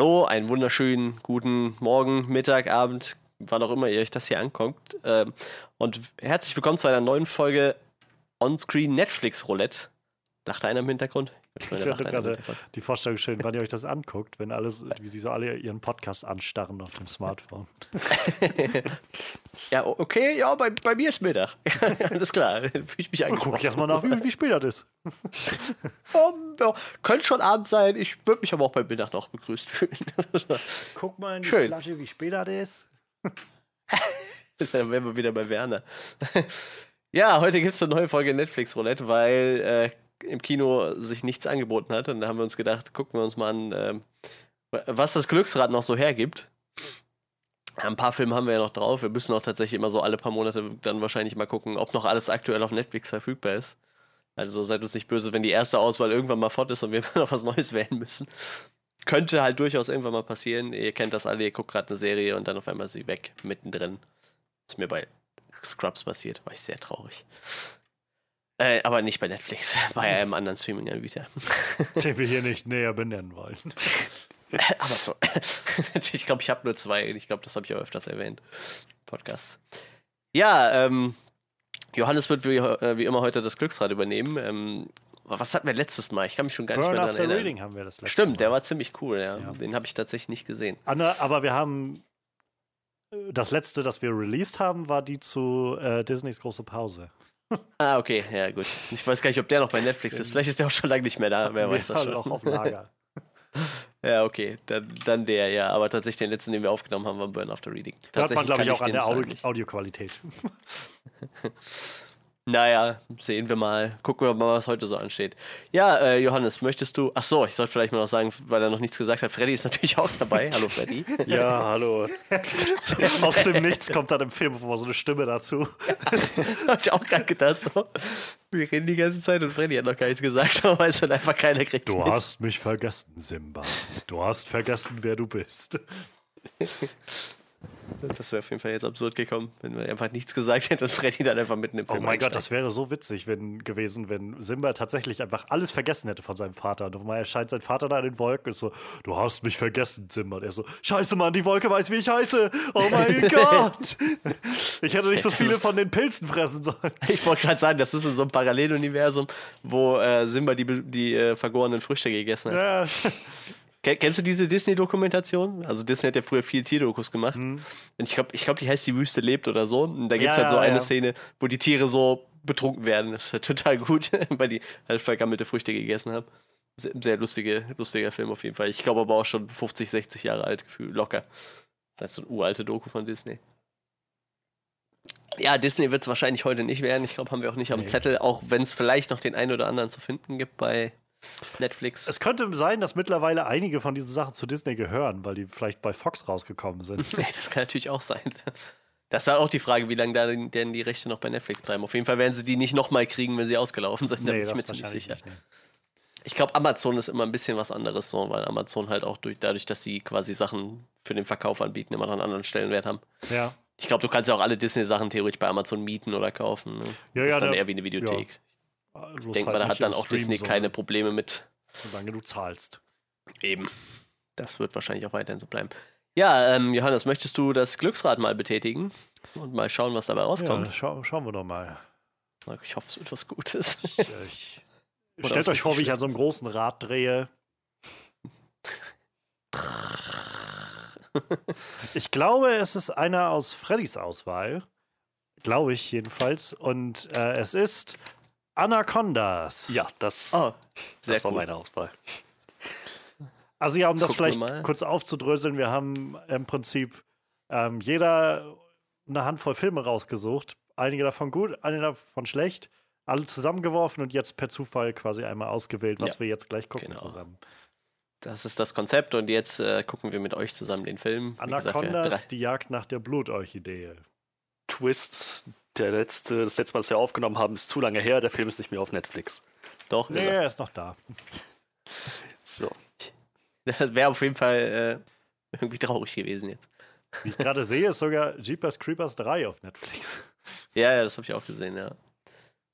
Hallo, einen wunderschönen guten Morgen, Mittag, Abend, wann auch immer ihr euch das hier anguckt. Ähm, und herzlich willkommen zu einer neuen Folge Onscreen Netflix Roulette. Dachte einer im Hintergrund? Ich finde gerade die Vorstellung schön, wann ihr euch das anguckt, wenn alles, wie sie so alle ihren Podcast anstarren auf dem Smartphone. ja, okay, ja, bei, bei mir ist Mittag. Alles klar, fühle ich mich angeguckt. Guck ich erstmal nach, wie, wie spät das ist. um, ja, könnte schon Abend sein, ich würde mich aber auch bei Mittag noch begrüßt fühlen. Guck mal in die schön. Flasche, wie spät das ist. Dann wären wir wieder bei Werner. Ja, heute gibt es eine neue Folge Netflix Roulette, weil äh, im Kino sich nichts angeboten hat. Und da haben wir uns gedacht, gucken wir uns mal an, äh, was das Glücksrad noch so hergibt. Ein paar Filme haben wir ja noch drauf. Wir müssen auch tatsächlich immer so alle paar Monate dann wahrscheinlich mal gucken, ob noch alles aktuell auf Netflix verfügbar ist. Also seid uns nicht böse, wenn die erste Auswahl irgendwann mal fort ist und wir noch was Neues wählen müssen. Könnte halt durchaus irgendwann mal passieren. Ihr kennt das alle, ihr guckt gerade eine Serie und dann auf einmal ist sie weg, mittendrin. Ist mir bei Scrubs passiert, war ich sehr traurig. Äh, aber nicht bei Netflix, bei einem anderen Streaming-Anbieter. Den wir hier nicht näher benennen wollen. Amazon. ich glaube, ich habe nur zwei. Ich glaube, das habe ich auch öfters erwähnt. Podcast. Ja, ähm, Johannes wird wie, äh, wie, immer heute das Glücksrad übernehmen. Ähm, was hatten wir letztes Mal? Ich kann mich schon gar Burn nicht mehr daran erinnern. Reading haben wir das letzte Stimmt, Mal. der war ziemlich cool. Ja. ja. Den habe ich tatsächlich nicht gesehen. Anna, aber wir haben äh, das letzte, das wir released haben, war die zu äh, Disneys große Pause. Ah, okay, ja, gut. Ich weiß gar nicht, ob der noch bei Netflix ist. Vielleicht ist der auch schon lange nicht mehr da. Wer weiß das schon. auch auf Lager. ja, okay, dann, dann der, ja. Aber tatsächlich den letzten, den wir aufgenommen haben, war Burn After Reading. Hört man, glaube ich, auch an der Audio Audioqualität. Naja, sehen wir mal. Gucken wir mal, was heute so ansteht. Ja, äh, Johannes, möchtest du. Ach so, ich sollte vielleicht mal noch sagen, weil er noch nichts gesagt hat. Freddy ist natürlich auch dabei. Hallo, Freddy. Ja, hallo. Aus dem Nichts kommt dann im Film vor so eine Stimme dazu. Hab ich auch gerade gedacht. So. Wir reden die ganze Zeit und Freddy hat noch gar nichts gesagt, aber es wird einfach keiner kriegt. Du mit. hast mich vergessen, Simba. Du hast vergessen, wer du bist. Das wäre auf jeden Fall jetzt absurd gekommen, wenn wir einfach nichts gesagt hätten und Freddy dann einfach mitten im Film Oh mein Gott, das wäre so witzig wenn, gewesen, wenn Simba tatsächlich einfach alles vergessen hätte von seinem Vater. Und auf einmal erscheint sein Vater da in den Wolken und so, du hast mich vergessen, Simba. Und er so, scheiße Mann, die Wolke weiß, wie ich heiße. Oh mein Gott. Ich hätte nicht so viele von den Pilzen fressen sollen. Ich wollte gerade sagen, das ist in so einem Paralleluniversum, wo äh, Simba die, die äh, vergorenen Früchte gegessen hat. Ja. Kennst du diese Disney-Dokumentation? Also Disney hat ja früher viel Tierdokus gemacht. Mhm. Und ich glaube, ich glaub, die heißt Die Wüste lebt oder so. Und da gibt es ja, halt so eine ja. Szene, wo die Tiere so betrunken werden. Das ist halt total gut, weil die halt vergammelte Früchte gegessen haben. Sehr, sehr lustige, lustiger Film auf jeden Fall. Ich glaube aber auch schon 50, 60 Jahre alt, Gefühl, locker. Das ist so eine uralte Doku von Disney. Ja, Disney wird es wahrscheinlich heute nicht werden. Ich glaube, haben wir auch nicht am nee. Zettel, auch wenn es vielleicht noch den einen oder anderen zu finden gibt bei Netflix. Es könnte sein, dass mittlerweile einige von diesen Sachen zu Disney gehören, weil die vielleicht bei Fox rausgekommen sind. das kann natürlich auch sein. Das ist halt auch die Frage, wie lange da denn die Rechte noch bei Netflix bleiben. Auf jeden Fall werden sie die nicht nochmal kriegen, wenn sie ausgelaufen sind. Da nee, bin ich mir ziemlich sicher. Nicht, nee. Ich glaube, Amazon ist immer ein bisschen was anderes, so, weil Amazon halt auch durch, dadurch, dass sie quasi Sachen für den Verkauf anbieten, immer noch einen anderen Stellenwert haben. Ja. Ich glaube, du kannst ja auch alle Disney-Sachen theoretisch bei Amazon mieten oder kaufen. Ne? Ja, das ja, ist dann der, eher wie eine Videothek. Ja. Ich denke mal, da hat dann auch Stream, Disney keine Probleme mit. Solange du zahlst. Eben. Das wird wahrscheinlich auch weiterhin so bleiben. Ja, ähm, Johannes, möchtest du das Glücksrad mal betätigen und mal schauen, was dabei rauskommt? Ja, schau, schauen wir doch mal. Ich hoffe, es wird was Gutes. Ich, ich, stellt euch vor, wie ich an so einem großen Rad drehe. Ich glaube, es ist einer aus Freddys Auswahl. Glaube ich jedenfalls. Und äh, es ist Anacondas. Ja, das, oh, das war meine Auswahl. Also ja, um das vielleicht kurz aufzudröseln, wir haben im Prinzip ähm, jeder eine Handvoll Filme rausgesucht. Einige davon gut, einige davon schlecht. Alle zusammengeworfen und jetzt per Zufall quasi einmal ausgewählt, was ja, wir jetzt gleich gucken genau. zusammen. Das ist das Konzept und jetzt äh, gucken wir mit euch zusammen den Film. Anacondas, gesagt, die Jagd nach der Blutorchidee. Twist, der letzte, das letzte Mal, was wir aufgenommen haben, ist zu lange her. Der Film ist nicht mehr auf Netflix. Doch. Nee, er ist noch da. So. Das wäre auf jeden Fall äh, irgendwie traurig gewesen jetzt. Wie ich gerade sehe, ist sogar Jeepers Creepers 3 auf Netflix. Ja, ja, das habe ich auch gesehen, ja.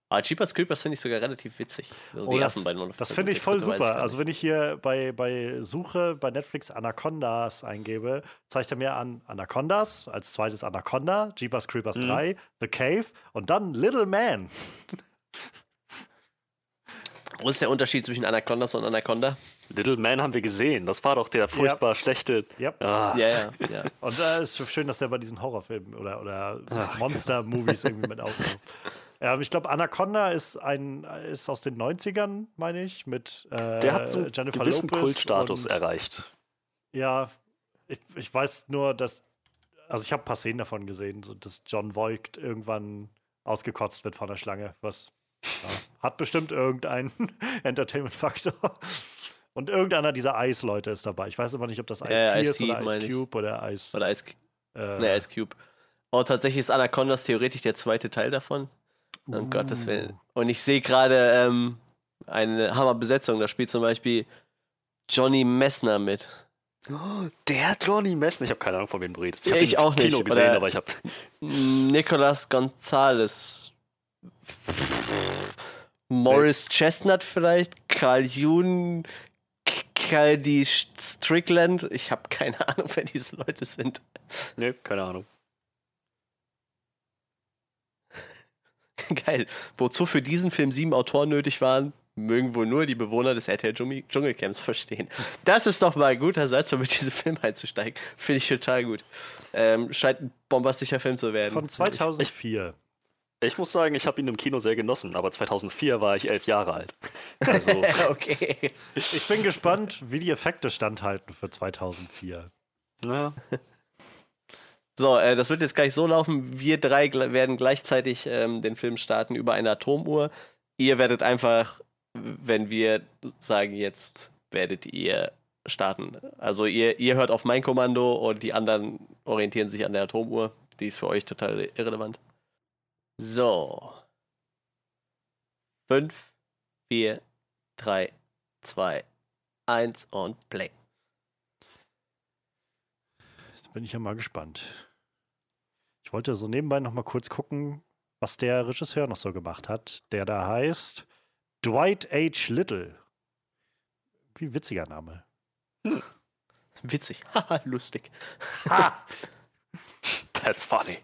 Aber Jeepers Creepers finde ich sogar relativ witzig. Also oh, das, das finde ich voll super. Also wenn ich hier bei, bei Suche bei Netflix Anacondas eingebe, zeigt er mir an Anacondas, als zweites Anaconda, Jeepers Creepers mhm. 3, The Cave und dann Little Man. Wo ist der Unterschied zwischen Anacondas und Anaconda? Little Man haben wir gesehen. Das war doch der furchtbar yep. schlechte. Yep. Ah. Ja, ja, ja. Und es äh, ist schön, dass der bei diesen Horrorfilmen oder, oder Monster-Movies irgendwie mit aufkommt. Ja, ich glaube, Anaconda ist ein ist aus den 90ern, meine ich, mit äh, Der hat so einen Jennifer gewissen Lopez Kultstatus und, erreicht. Ja, ich, ich weiß nur, dass also ich habe ein paar Szenen davon gesehen, so dass John Voight irgendwann ausgekotzt wird von der Schlange, was ja, hat bestimmt irgendeinen Entertainment-Faktor. Und irgendeiner dieser Eis-Leute ist dabei. Ich weiß aber nicht, ob das Ice-T ja, ist oder Ice Cube oder Ice. Oder Ice, äh, nee, Ice Cube. Oh, tatsächlich ist Anacondas theoretisch der zweite Teil davon. Um uh. Gottes Willen. Und ich sehe gerade ähm, eine Hammerbesetzung. Da spielt zum Beispiel Johnny Messner mit. Oh, der Johnny Messner. Ich habe keine Ahnung, von wem du redest. Ich habe ich auch Kino nicht. gesehen, aber ich habe. Nicolas Gonzalez. Morris Chestnut vielleicht, Carl Jun, Caldi Strickland. Ich habe keine Ahnung, wer diese Leute sind. Nee, keine Ahnung. Geil. Wozu für diesen Film sieben Autoren nötig waren, mögen wohl nur die Bewohner des RTL Dschungelcamps verstehen. Das ist doch mal ein guter Satz, um mit diesem Film einzusteigen. Finde ich total gut. Ähm, scheint ein bombastischer Film zu werden. Von 2004. Ich, ich muss sagen, ich habe ihn im Kino sehr genossen, aber 2004 war ich elf Jahre alt. Also. okay. Ich bin gespannt, wie die Effekte standhalten für 2004. Ja. So, äh, das wird jetzt gleich so laufen. Wir drei werden gleichzeitig ähm, den Film starten über eine Atomuhr. Ihr werdet einfach, wenn wir sagen, jetzt werdet ihr starten. Also ihr, ihr hört auf mein Kommando und die anderen orientieren sich an der Atomuhr. Die ist für euch total irrelevant. So. Fünf, vier, drei, zwei, eins und Play. Jetzt bin ich ja mal gespannt. Ich wollte so nebenbei noch mal kurz gucken, was der Regisseur noch so gemacht hat, der da heißt Dwight H. Little. Wie witziger Name. Hm. Witzig. Haha, lustig. Ha. That's funny.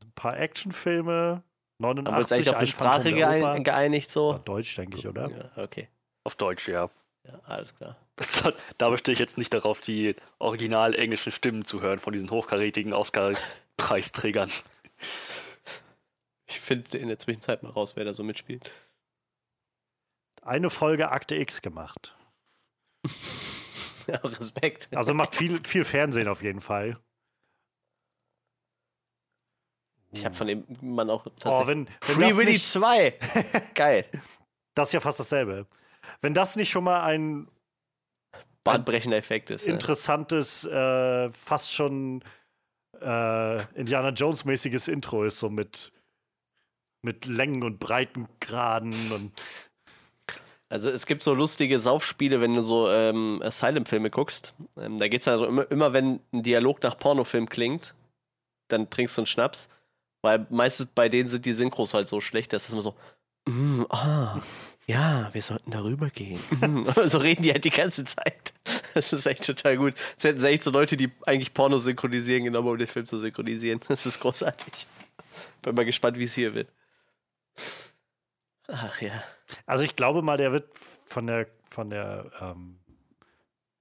Ein paar Actionfilme. 89 Haben wir uns eigentlich auf eine Sprache geein geeinigt so? Auf Deutsch, denke ich, oder? Ja, okay. Auf Deutsch, ja. Ja, alles klar. Da bestehe ich jetzt nicht darauf, die original englischen Stimmen zu hören von diesen hochkarätigen Oscar-Preisträgern. Ich finde in der Zwischenzeit mal raus, wer da so mitspielt. Eine Folge Akte X gemacht. ja, Respekt. Also macht viel, viel Fernsehen auf jeden Fall. Ich habe von dem Mann auch tatsächlich. Oh, wenn, wenn Free Willy 2. Geil. Das ist ja fast dasselbe. Wenn das nicht schon mal ein bahnbrechender Effekt ist. Interessantes, äh, fast schon äh, Indiana Jones-mäßiges Intro ist, so mit, mit Längen und Breitengraden und. Also es gibt so lustige Saufspiele, wenn du so ähm, Asylum-Filme guckst. Ähm, da geht es also immer, immer, wenn ein Dialog nach Pornofilm klingt, dann trinkst du einen Schnaps. Weil meistens bei denen sind die Synchros halt so schlecht, dass das immer so, mm, ah, ja, wir sollten darüber gehen. so reden die halt die ganze Zeit. Das ist echt total gut. Es hätten echt so Leute, die eigentlich Porno synchronisieren, genommen, um den Film zu synchronisieren. Das ist großartig. Bin mal gespannt, wie es hier wird. Ach ja. Also ich glaube mal, der wird von der von der ähm,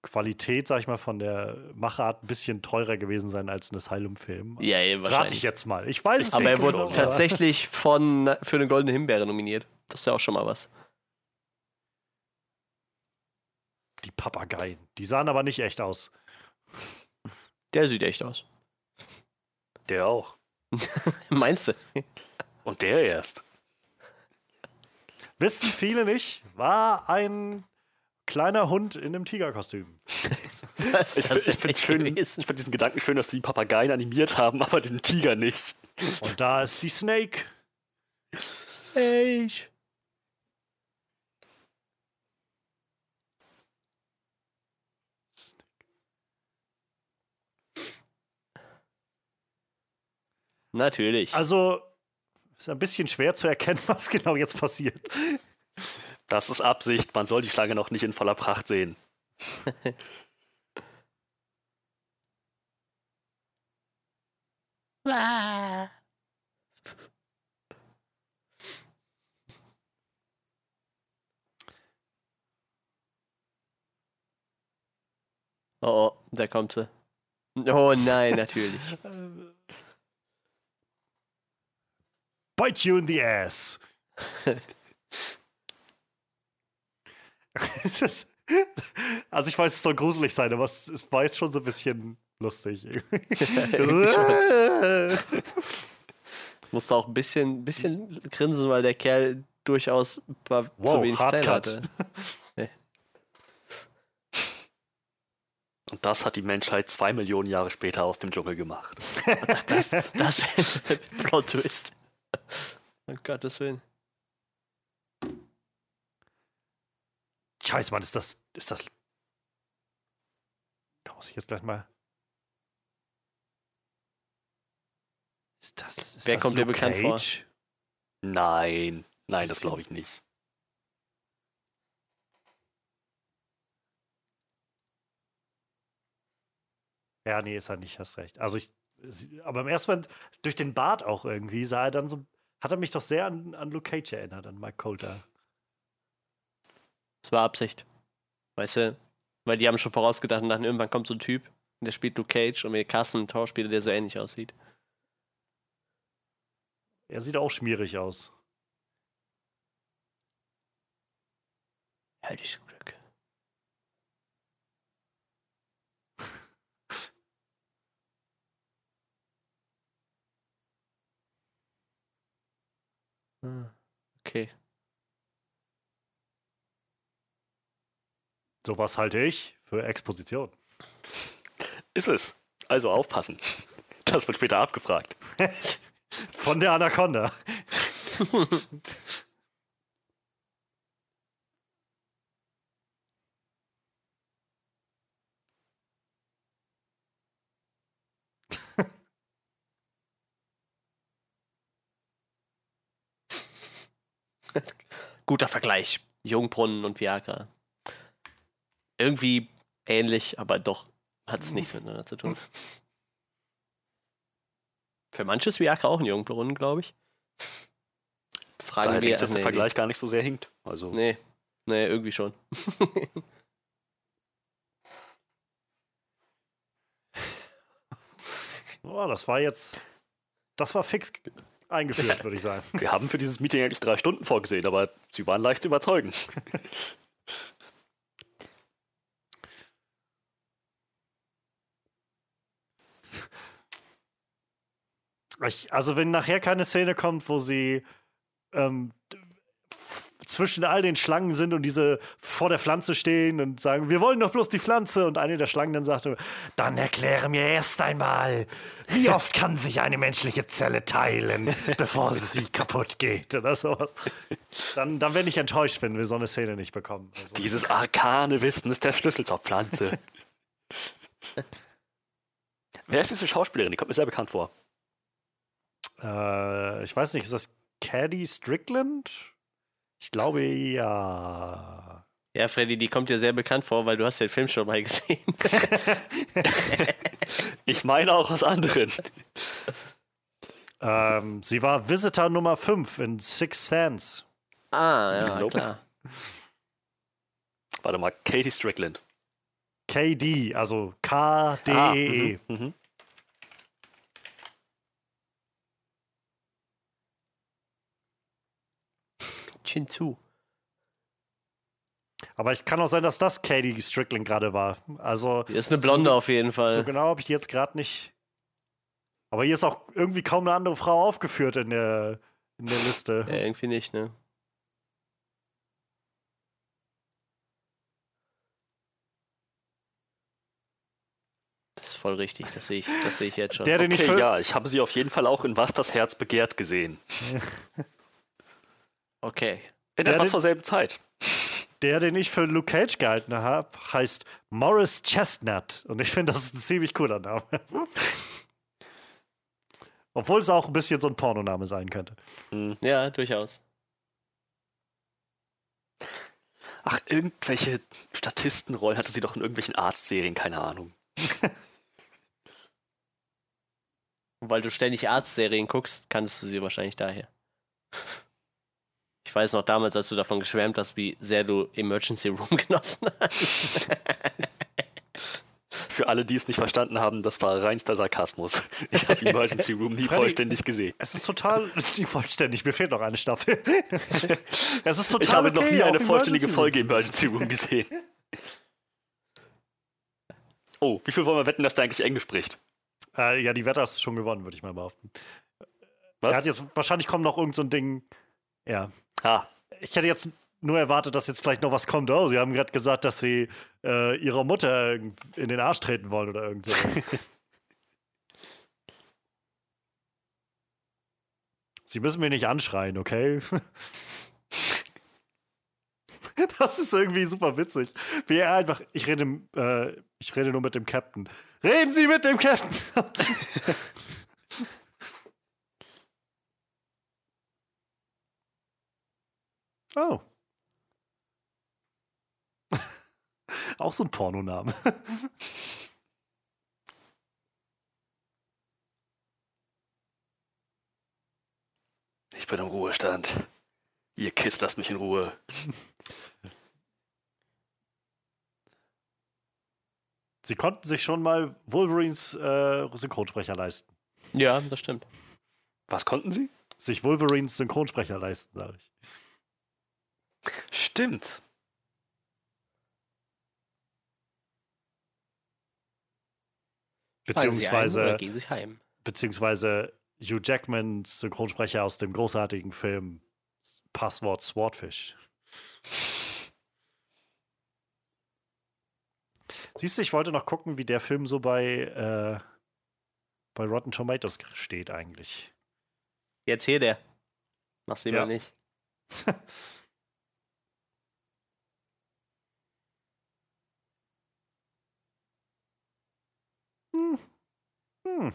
Qualität, sag ich mal, von der Machart ein bisschen teurer gewesen sein als ein Asylum-Film. Ja, ja, wahrscheinlich. Rate ich jetzt mal. Ich weiß es aber nicht. Aber er wurde genau, tatsächlich von, für eine Goldene Himbeere nominiert. Das ist ja auch schon mal was. Die Papageien. Die sahen aber nicht echt aus. Der sieht echt aus. Der auch. Meinst du? Und der erst. Wissen viele nicht, war ein kleiner Hund in einem Tigerkostüm. Das, ich, ich finde find diesen Gedanken schön, dass die Papageien animiert haben, aber den Tiger nicht. Und da ist die Snake. Hey. Natürlich. Also, ist ein bisschen schwer zu erkennen, was genau jetzt passiert. Das ist Absicht. Man soll die Schlange noch nicht in voller Pracht sehen. ah. Oh, oh, da kommt sie. Oh nein, natürlich. Bite you in the ass. also ich weiß, es soll gruselig sein, aber es, es war jetzt schon so ein bisschen lustig. Musste auch ein bisschen, bisschen grinsen, weil der Kerl durchaus wow, zu wenig Zeit hatte. Und das hat die Menschheit zwei Millionen Jahre später aus dem Dschungel gemacht. das, das, das ist ein Plot-Twist. Um Gottes Willen. Scheiße, Mann, ist das. Ist das. Da muss ich jetzt gleich mal. Ist das. Ist Wer das kommt dir bekannt vor? Nein, nein, das glaube ich nicht. Ja, nee, ist er nicht, hast recht. Also ich, aber im ersten Moment, durch den Bart auch irgendwie, sah er dann so, hat er mich doch sehr an, an Luke Cage erinnert, an Mike Coulter. Das war Absicht. Weißt du, weil die haben schon vorausgedacht und dachten, irgendwann kommt so ein Typ, der spielt Luke Cage und wir kassen einen Torspieler, der so ähnlich aussieht. Er sieht auch schmierig aus. Halt dich Glück. Ah, okay. Sowas halte ich für Exposition. Ist es. Also aufpassen. Das wird später abgefragt. Von der Anaconda. Guter Vergleich. Jungbrunnen und Viagra. Irgendwie ähnlich, aber doch hat es nichts miteinander zu tun. Für manche ist Viagra auch ein Jungbrunnen, glaube ich. Fragen Daher wir, dass der nee, Vergleich nee. gar nicht so sehr hinkt. Also. Nee, nee, irgendwie schon. oh, das war jetzt. Das war fix eingeführt, würde ich sagen. Wir haben für dieses Meeting eigentlich drei Stunden vorgesehen, aber sie waren leicht zu überzeugen. Ich, also wenn nachher keine Szene kommt, wo sie ähm, zwischen all den Schlangen sind und diese vor der Pflanze stehen und sagen, wir wollen doch bloß die Pflanze. Und eine der Schlangen dann sagte, dann erkläre mir erst einmal, wie oft kann sich eine menschliche Zelle teilen, bevor sie kaputt geht oder sowas. Dann, dann werde ich enttäuscht, wenn wir so eine Szene nicht bekommen. Also. Dieses arkane Wissen ist der Schlüssel zur Pflanze. Wer ist diese Schauspielerin? Die kommt mir sehr bekannt vor. Äh, ich weiß nicht, ist das Caddy Strickland? Ich glaube ja. Ja, Freddy, die kommt dir sehr bekannt vor, weil du hast den Film schon mal gesehen. ich meine auch aus anderen. Ähm, sie war Visitor Nummer 5 in Six Sense. Ah, ja, nope. klar. Warte mal, Katie Strickland. KD, also K-D-E-E. Ah, -E. mhm, mhm. hinzu. Aber es kann auch sein, dass das Katie Strickland gerade war. Also. Die ist eine Blonde so, auf jeden Fall. So genau habe ich die jetzt gerade nicht. Aber hier ist auch irgendwie kaum eine andere Frau aufgeführt in der, in der Liste. Ja, irgendwie nicht, ne? Das ist voll richtig, das sehe ich, das sehe ich jetzt schon. Der, den okay, ich ja, ich habe sie auf jeden Fall auch in Was das Herz begehrt gesehen. Okay. In etwa zur selben Zeit. Der, den ich für Luke Cage gehalten habe, heißt Morris Chestnut. Und ich finde, das ist ein ziemlich cooler Name. Obwohl es auch ein bisschen so ein Pornoname sein könnte. Hm. Ja, durchaus. Ach, irgendwelche Statistenrollen hatte sie doch in irgendwelchen Arztserien, keine Ahnung. Weil du ständig Arztserien guckst, kannst du sie wahrscheinlich daher. Ich weiß noch damals, als du davon geschwärmt hast, wie sehr du Emergency Room genossen hast. Für alle, die es nicht verstanden haben, das war reinster Sarkasmus. Ich habe Emergency Room nie vollständig gesehen. Es ist total nicht vollständig. Mir fehlt noch eine Staffel. es ist total Ich habe okay, noch nie eine vollständige Folge Emergency Room gesehen. Oh, wie viel wollen wir wetten, dass der eigentlich Englisch spricht? Äh, ja, die Wette hast du schon gewonnen, würde ich mal behaupten. Was? Er hat jetzt, wahrscheinlich kommt noch irgend so ein Ding. Ja. Ah. Ich hätte jetzt nur erwartet, dass jetzt vielleicht noch was kommt. Oh, sie haben gerade gesagt, dass sie äh, ihrer Mutter in den Arsch treten wollen oder irgend sowas. sie müssen mir nicht anschreien, okay? das ist irgendwie super witzig. Wie er einfach, ich rede, äh, ich rede nur mit dem Captain. Reden Sie mit dem Captain! oh. Auch so ein Pornoname. Ich bin im Ruhestand. Ihr Kiss, lasst mich in Ruhe. Sie konnten sich schon mal Wolverines äh, Synchronsprecher leisten. Ja, das stimmt. Was konnten Sie? Sich Wolverines Synchronsprecher leisten, sage ich. Stimmt. Beziehungsweise, gehen sie heim. beziehungsweise Hugh Jackmans Synchronsprecher aus dem großartigen Film Passwort Swordfish. Siehst du, ich wollte noch gucken, wie der Film so bei, äh, bei Rotten Tomatoes steht eigentlich. Jetzt hier der. Mach's lieber ja. nicht. hm.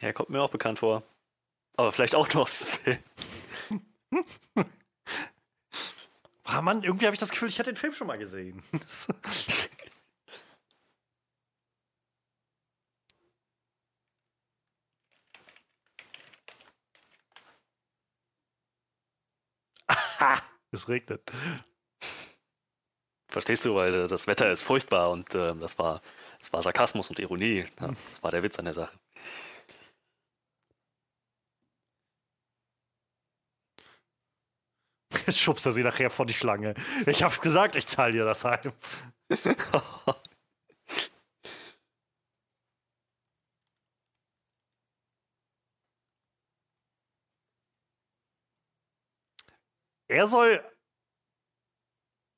Ja, kommt mir auch bekannt vor. Aber vielleicht auch nur aus dem Film. Ah, Mann, irgendwie habe ich das Gefühl, ich hätte den Film schon mal gesehen. Aha, es regnet. Verstehst du, weil das Wetter ist furchtbar und äh, das, war, das war Sarkasmus und Ironie. Ja, das war der Witz an der Sache. schubst er sie nachher vor die Schlange. Ich hab's gesagt, ich zahle dir das heim. er soll.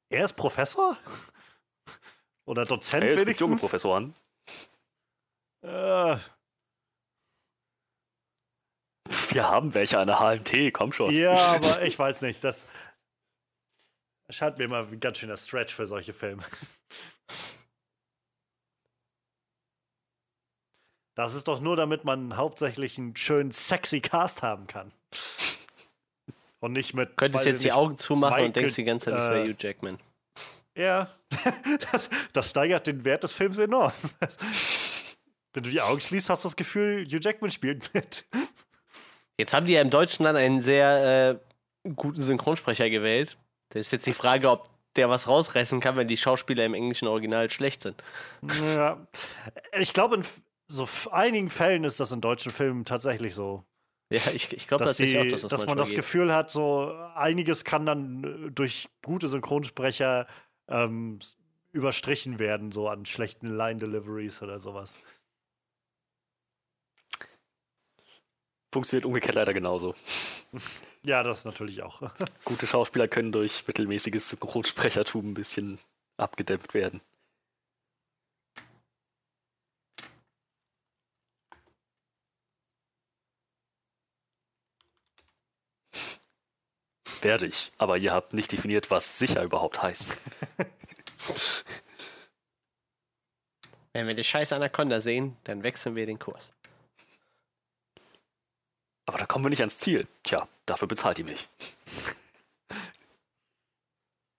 Er ist Professor? Oder Dozent er ist wenigstens? junge Professoren. Äh, wir haben welche an der HMT, komm schon. Ja, aber ich weiß nicht, das scheint mir immer ein ganz schöner Stretch für solche Filme. Das ist doch nur, damit man hauptsächlich einen schönen sexy Cast haben kann. Und nicht mit. Könntest jetzt die Augen zumachen Michael, und denkst die ganze Zeit, das wäre äh, Hugh Jackman. Ja, das, das, steigert den Wert des Films enorm. Wenn du die Augen schließt, hast du das Gefühl, Hugh Jackman spielt mit. Jetzt haben die ja im Deutschen dann einen sehr äh, guten Synchronsprecher gewählt. Da ist jetzt die Frage, ob der was rausreißen kann, wenn die Schauspieler im englischen Original schlecht sind. Ja, ich glaube, in so einigen Fällen ist das in deutschen Filmen tatsächlich so. Ja, ich, ich glaube tatsächlich auch, dass, das dass man das geht. Gefühl hat, so einiges kann dann durch gute Synchronsprecher ähm, überstrichen werden, so an schlechten Line-Deliveries oder sowas. Funktioniert umgekehrt leider genauso. Ja, das natürlich auch. Gute Schauspieler können durch mittelmäßiges Synchronsprechertum ein bisschen abgedämpft werden. Werde ich, aber ihr habt nicht definiert, was sicher überhaupt heißt. Wenn wir die scheiß Anaconda sehen, dann wechseln wir den Kurs. Aber da kommen wir nicht ans Ziel. Tja, dafür bezahlt ihr mich.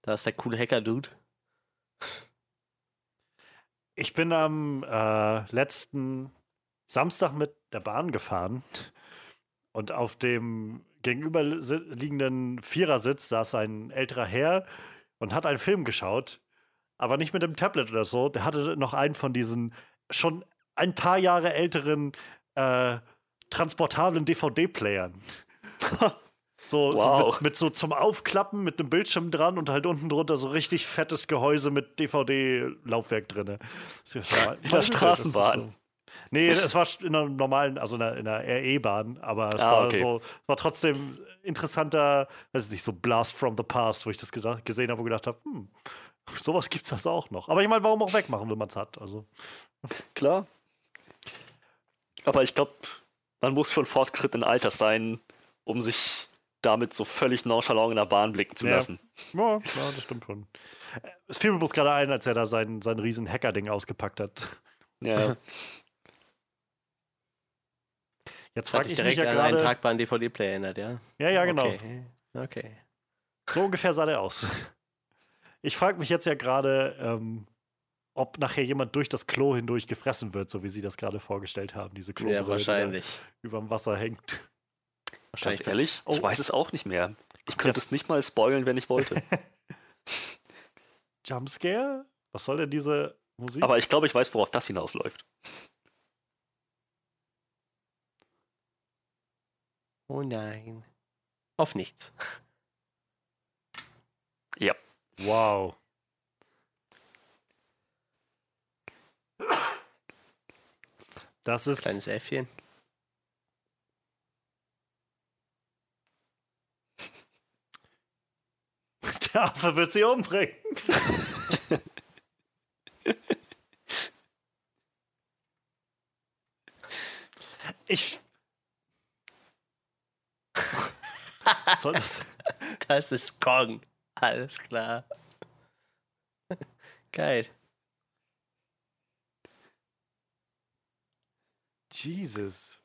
Da ist der coole Hacker-Dude. Ich bin am äh, letzten Samstag mit der Bahn gefahren und auf dem gegenüberliegenden Vierersitz saß ein älterer Herr und hat einen Film geschaut, aber nicht mit dem Tablet oder so. Der hatte noch einen von diesen schon ein paar Jahre älteren äh, transportablen DVD-Playern. So, wow. so mit, mit, so zum Aufklappen mit einem Bildschirm dran und halt unten drunter so richtig fettes Gehäuse mit DVD-Laufwerk drin. In der Straßenbahn. Nee, es war in einer normalen, also in einer, RE-Bahn, aber es ah, war okay. so, war trotzdem interessanter, weiß ich nicht, so Blast from the Past, wo ich das gesehen habe und gedacht habe, hm, sowas gibt's das auch noch. Aber ich meine, warum auch wegmachen, wenn man es hat? Also. Klar. Aber ich glaube, man muss schon fortgeschrittenen Alters sein, um sich damit so völlig nonchalant in der Bahn blicken zu ja. lassen. Ja, klar, das stimmt schon. Es fiel mir bloß gerade ein, als er da sein, sein riesen Hacker-Ding ausgepackt hat. Ja. Jetzt frage ich direkt mich ja an einen tragbaren DVD-Player erinnert, ja? Ja, ja, genau. Okay. okay. So ungefähr sah der aus. Ich frage mich jetzt ja gerade, ähm, ob nachher jemand durch das Klo hindurch gefressen wird, so wie sie das gerade vorgestellt haben, diese Klo ja, wahrscheinlich. Die über dem Wasser hängt. Wahrscheinlich. Ganz ehrlich, oh. ich weiß es auch nicht mehr. Ich könnte jetzt. es nicht mal spoilen, wenn ich wollte. Jumpscare? Was soll denn diese Musik? Aber ich glaube, ich weiß, worauf das hinausläuft. Oh nein. Auf nichts. Ja. Wow. Das ist. Kleines Äffchen. Der Affe wird sie umbringen. ich soll das? Das ist Kong. Alles klar. Geil. Jesus.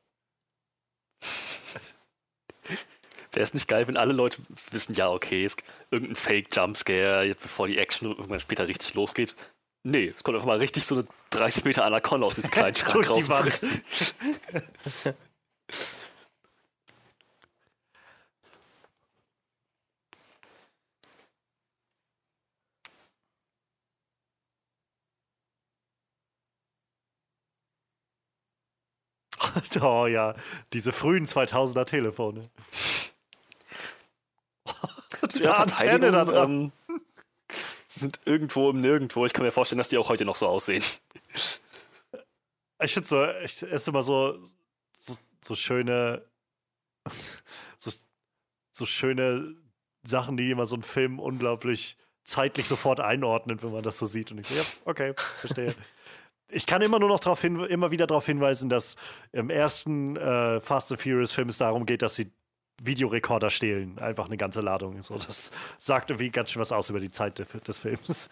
Wäre es nicht geil, wenn alle Leute wissen, ja, okay, es irgendein Fake-Jumpscare, jetzt bevor die Action irgendwann später richtig losgeht. Nee, es kommt einfach mal richtig so eine 30 Meter Anaconda aus dem kleinen Schrank raus. oh ja, diese frühen 2000er Telefone. Diese Antenne da dran. Ähm, sind irgendwo im Nirgendwo. Ich kann mir vorstellen, dass die auch heute noch so aussehen. Ich finde so, es ist immer so, so, so schöne, so, so, schöne Sachen, die immer so einen Film unglaublich zeitlich sofort einordnen, wenn man das so sieht. Und ich so, ja, okay, verstehe ich kann immer nur noch darauf hin, immer wieder darauf hinweisen, dass im ersten äh, Fast and Furious Film es darum geht, dass sie Videorekorder stehlen. Einfach eine ganze Ladung. So, das sagt irgendwie ganz schön was aus über die Zeit de des Films.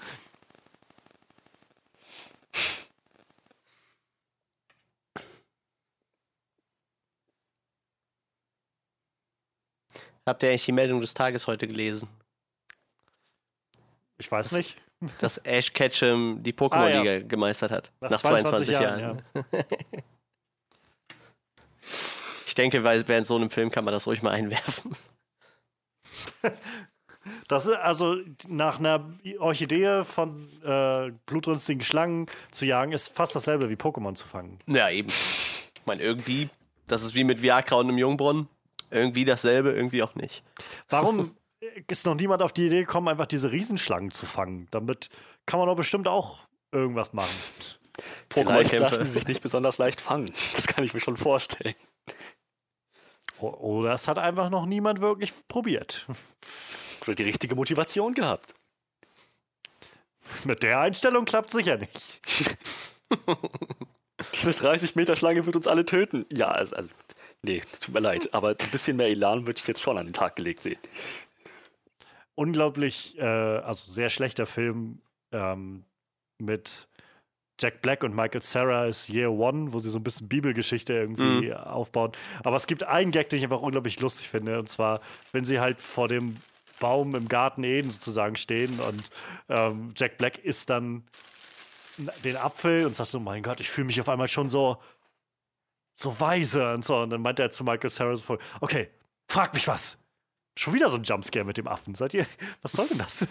Habt ihr eigentlich die Meldung des Tages heute gelesen? Ich weiß nicht dass Ash Ketchum die Pokémon-Liga ah, ja. gemeistert hat. Nach, nach 22, 22, Jahren. Jahren. Ja. ich denke, weil während so einem Film kann man das ruhig mal einwerfen. Das ist also nach einer Orchidee von äh, blutrünstigen Schlangen zu jagen, ist fast dasselbe wie Pokémon zu fangen. Ja, eben. Ich meine, irgendwie, das ist wie mit Viagra und einem Jungbrunnen. Irgendwie dasselbe, irgendwie auch nicht. Warum ist noch niemand auf die Idee gekommen, einfach diese Riesenschlangen zu fangen. Damit kann man doch bestimmt auch irgendwas machen. Pokémon lassen sich nicht besonders leicht fangen. Das kann ich mir schon vorstellen. Oder es hat einfach noch niemand wirklich probiert. Oder die richtige Motivation gehabt. Mit der Einstellung klappt sicher nicht. Diese 30 Meter Schlange wird uns alle töten. Ja, also, also nee, tut mir leid, aber ein bisschen mehr Elan würde ich jetzt schon an den Tag gelegt sehen. Unglaublich, äh, also sehr schlechter Film ähm, mit Jack Black und Michael Sarah ist Year One, wo sie so ein bisschen Bibelgeschichte irgendwie mhm. aufbauen. Aber es gibt einen Gag, den ich einfach unglaublich lustig finde. Und zwar, wenn sie halt vor dem Baum im Garten Eden sozusagen stehen und ähm, Jack Black isst dann den Apfel und sagt so, mein Gott, ich fühle mich auf einmal schon so, so weise und so. Und dann meint er zu Michael Sarah so, okay, frag mich was. Schon wieder so ein Jumpscare mit dem Affen. Seid ihr, was soll denn das?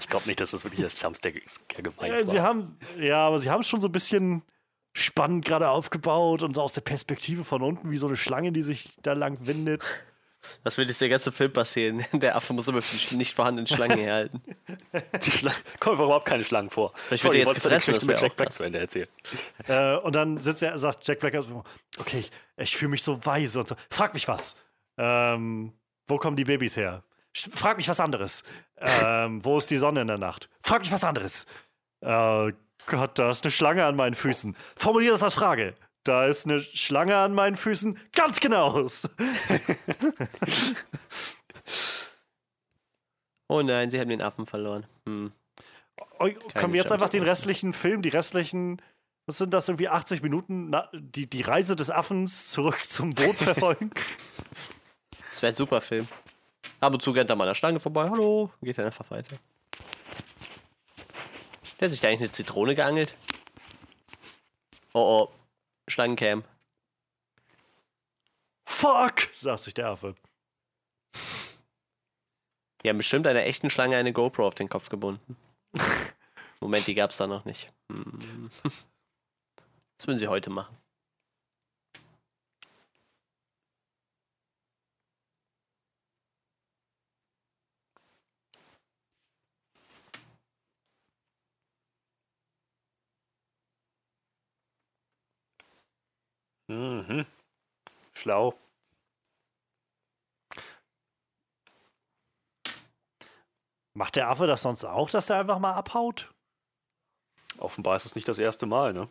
Ich glaube nicht, dass das wirklich als Jumpscare gemeint ja, sie war. Haben, ja, aber sie haben es schon so ein bisschen spannend gerade aufgebaut und so aus der Perspektive von unten, wie so eine Schlange, die sich da lang windet. Was wird jetzt der ganze Film passieren? Der Affe muss immer die nicht vorhandenen Schlangen herhalten. Die Schlangen, kommen überhaupt keine Schlangen vor. Ich würde jetzt gefressen, das mit Jack Black zu Ende erzählen. Äh, und dann sitzt er, sagt Jack Black, okay, ich, ich fühle mich so weise und so. Frag mich was. Ähm, wo kommen die Babys her? Frag mich was anderes. Ähm, wo ist die Sonne in der Nacht? Frag mich was anderes. Äh, Gott, da ist eine Schlange an meinen Füßen. Formulier das als Frage. Da ist eine Schlange an meinen Füßen. Ganz genau. oh nein, sie haben den Affen verloren. Hm. Oh, können wir jetzt einfach den restlichen Film, die restlichen, was sind das, irgendwie 80 Minuten, na, die, die Reise des Affens zurück zum Boot verfolgen? das wäre ein super Film. Ab und zu rennt er mal an der Schlange vorbei. Hallo, geht er einfach weiter. Der hat sich da eigentlich eine Zitrone geangelt. Oh oh, Schlangencam. Fuck, sagt sich der Affe. Die haben bestimmt einer echten Schlange eine GoPro auf den Kopf gebunden. Moment, die gab's da noch nicht. Hm. Was würden sie heute machen? Mhm. Schlau. Macht der Affe das sonst auch, dass er einfach mal abhaut? Offenbar ist es nicht das erste Mal, ne?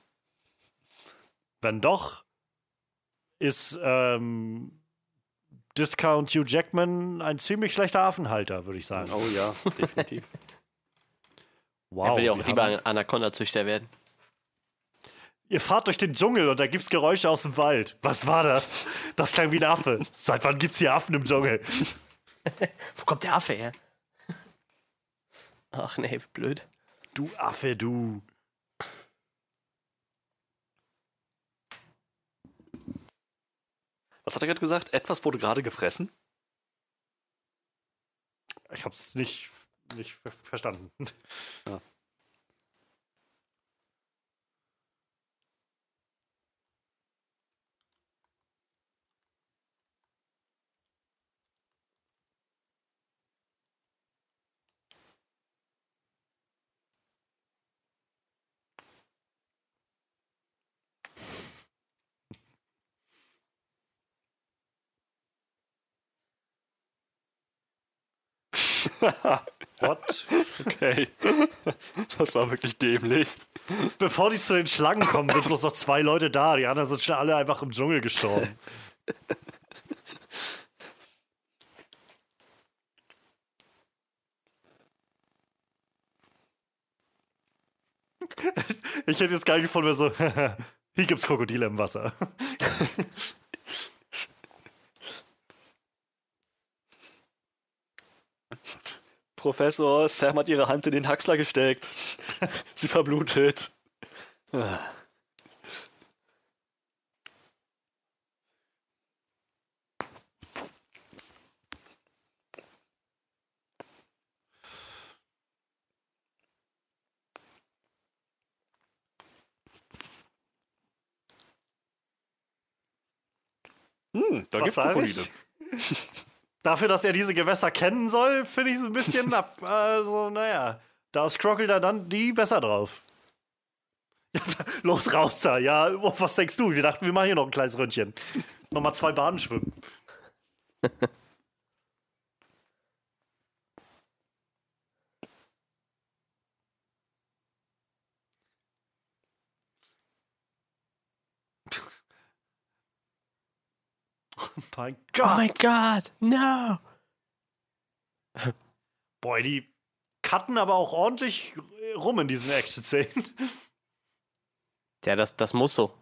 Wenn doch, ist ähm, Discount Hugh Jackman ein ziemlich schlechter Affenhalter, würde ich sagen. Oh ja, definitiv. wow. Er will ja auch lieber Anaconda-Züchter werden. Ihr fahrt durch den Dschungel und da gibt's Geräusche aus dem Wald. Was war das? Das klang wie ein Affe. Seit wann gibt's hier Affen im Dschungel? Wo kommt der Affe her? Ach nee, blöd. Du Affe, du. Was hat er gerade gesagt? Etwas wurde gerade gefressen? Ich hab's nicht, nicht verstanden. Ja. What? Okay. Das war wirklich dämlich. Bevor die zu den Schlangen kommen, sind bloß noch zwei Leute da. Die anderen sind schon alle einfach im Dschungel gestorben. Ich hätte jetzt geil gefunden, wenn so, hier gibt's Krokodile im Wasser. Professor, Sam hat ihre Hand in den Haxler gesteckt. Sie verblutet. Hm, da gibt es Krokodile. Dafür, dass er diese Gewässer kennen soll, finde ich es ein bisschen ab. Also, naja, da ist Crocodile dann die besser drauf. Los, raus da. Ja, oh, was denkst du? Wir dachten, wir machen hier noch ein kleines Ründchen. Nochmal zwei Bahnen schwimmen. mein Gott. Oh mein Gott, no. Boah, die cutten aber auch ordentlich rum in diesen Action-Szenen. Ja, das, das muss so.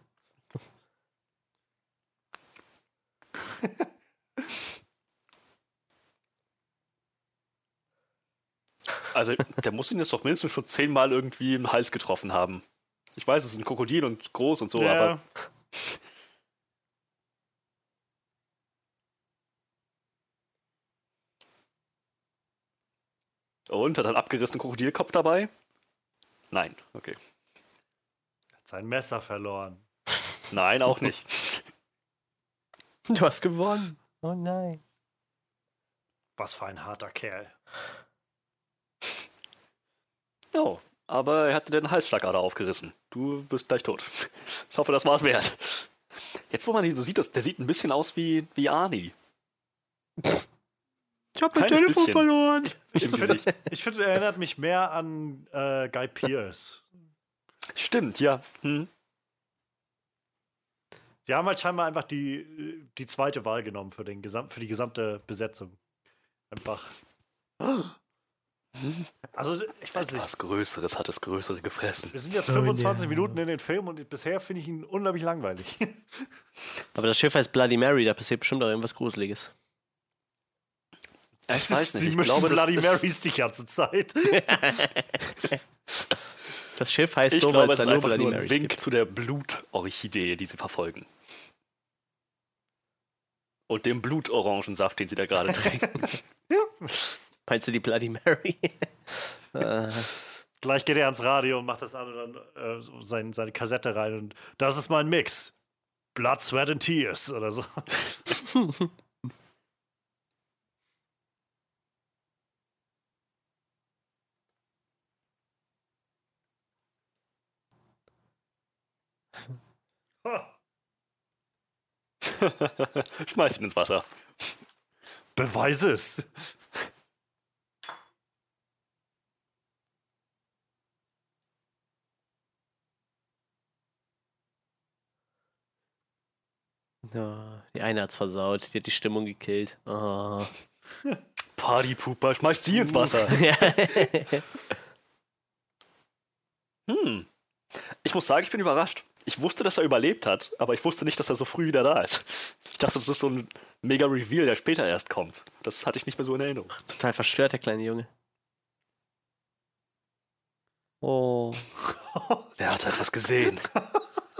Also, der muss ihn jetzt doch mindestens schon zehnmal irgendwie im Hals getroffen haben. Ich weiß, es ist ein Krokodil und groß und so, ja. aber. Und hat er einen abgerissenen Krokodilkopf dabei? Nein, okay. Er hat sein Messer verloren. Nein, auch nicht. Du hast gewonnen. Oh nein. Was für ein harter Kerl. Oh, aber er hat dir den Halsschlagader aufgerissen. Du bist gleich tot. Ich hoffe, das war's wert. Jetzt, wo man ihn so sieht, das, der sieht ein bisschen aus wie, wie Arnie. Ich hab mein Telefon bisschen. verloren. Ich finde, find, er erinnert mich mehr an äh, Guy Pierce. Stimmt, ja. Hm. Sie haben halt scheinbar einfach die, die zweite Wahl genommen für, den Gesam für die gesamte Besetzung. Einfach. Also, ich weiß nicht. Was Größeres hat das Größere gefressen. Wir sind jetzt 25 oh, Minuten in den Film und bisher finde ich ihn unglaublich langweilig. Aber das Schiff heißt Bloody Mary, da passiert bestimmt auch irgendwas Gruseliges. Ich weiß nicht. Sie mischen glaube, Bloody Marys die ganze Zeit. das Schiff heißt ich so, weil es da nur Bloody Marys ein Wink gibt. zu der Blutorchidee, die sie verfolgen. Und dem Blutorangensaft, den sie da gerade trinken. Meinst du die Bloody Mary? Äh. Gleich geht er ans Radio und macht das an und dann äh, sein, seine Kassette rein und das ist mein Mix. Blood, Sweat and Tears oder so. Schmeiß ihn ins Wasser. Beweise es. Ja, die eine hat's versaut, die hat die Stimmung gekillt. Oh. Partypooper, schmeißt sie ins Wasser. hm. Ich muss sagen, ich bin überrascht. Ich wusste, dass er überlebt hat, aber ich wusste nicht, dass er so früh wieder da ist. Ich dachte, das ist so ein mega Reveal, der später erst kommt. Das hatte ich nicht mehr so in Erinnerung. Total verstört, der kleine Junge. Oh. Der hat etwas gesehen.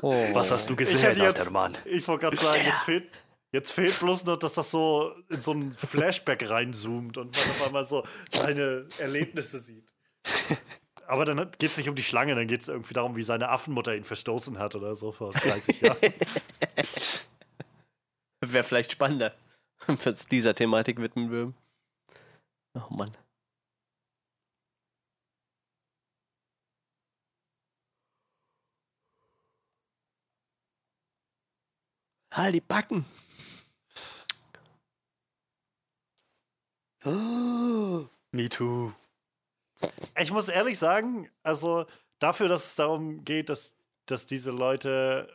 Oh. Was hast du gesehen, ich alter Mann? Ich wollte gerade sagen, jetzt fehlt, jetzt fehlt bloß noch, dass das so in so ein Flashback reinzoomt und man auf einmal so seine Erlebnisse sieht. Aber dann geht es nicht um die Schlange, dann geht es irgendwie darum, wie seine Affenmutter ihn verstoßen hat oder so vor 30 Jahren. Wäre vielleicht spannender, wenn wir uns dieser Thematik widmen würden. Oh Mann. Halt die Backen. Oh, me too. Ich muss ehrlich sagen, also dafür, dass es darum geht, dass, dass diese Leute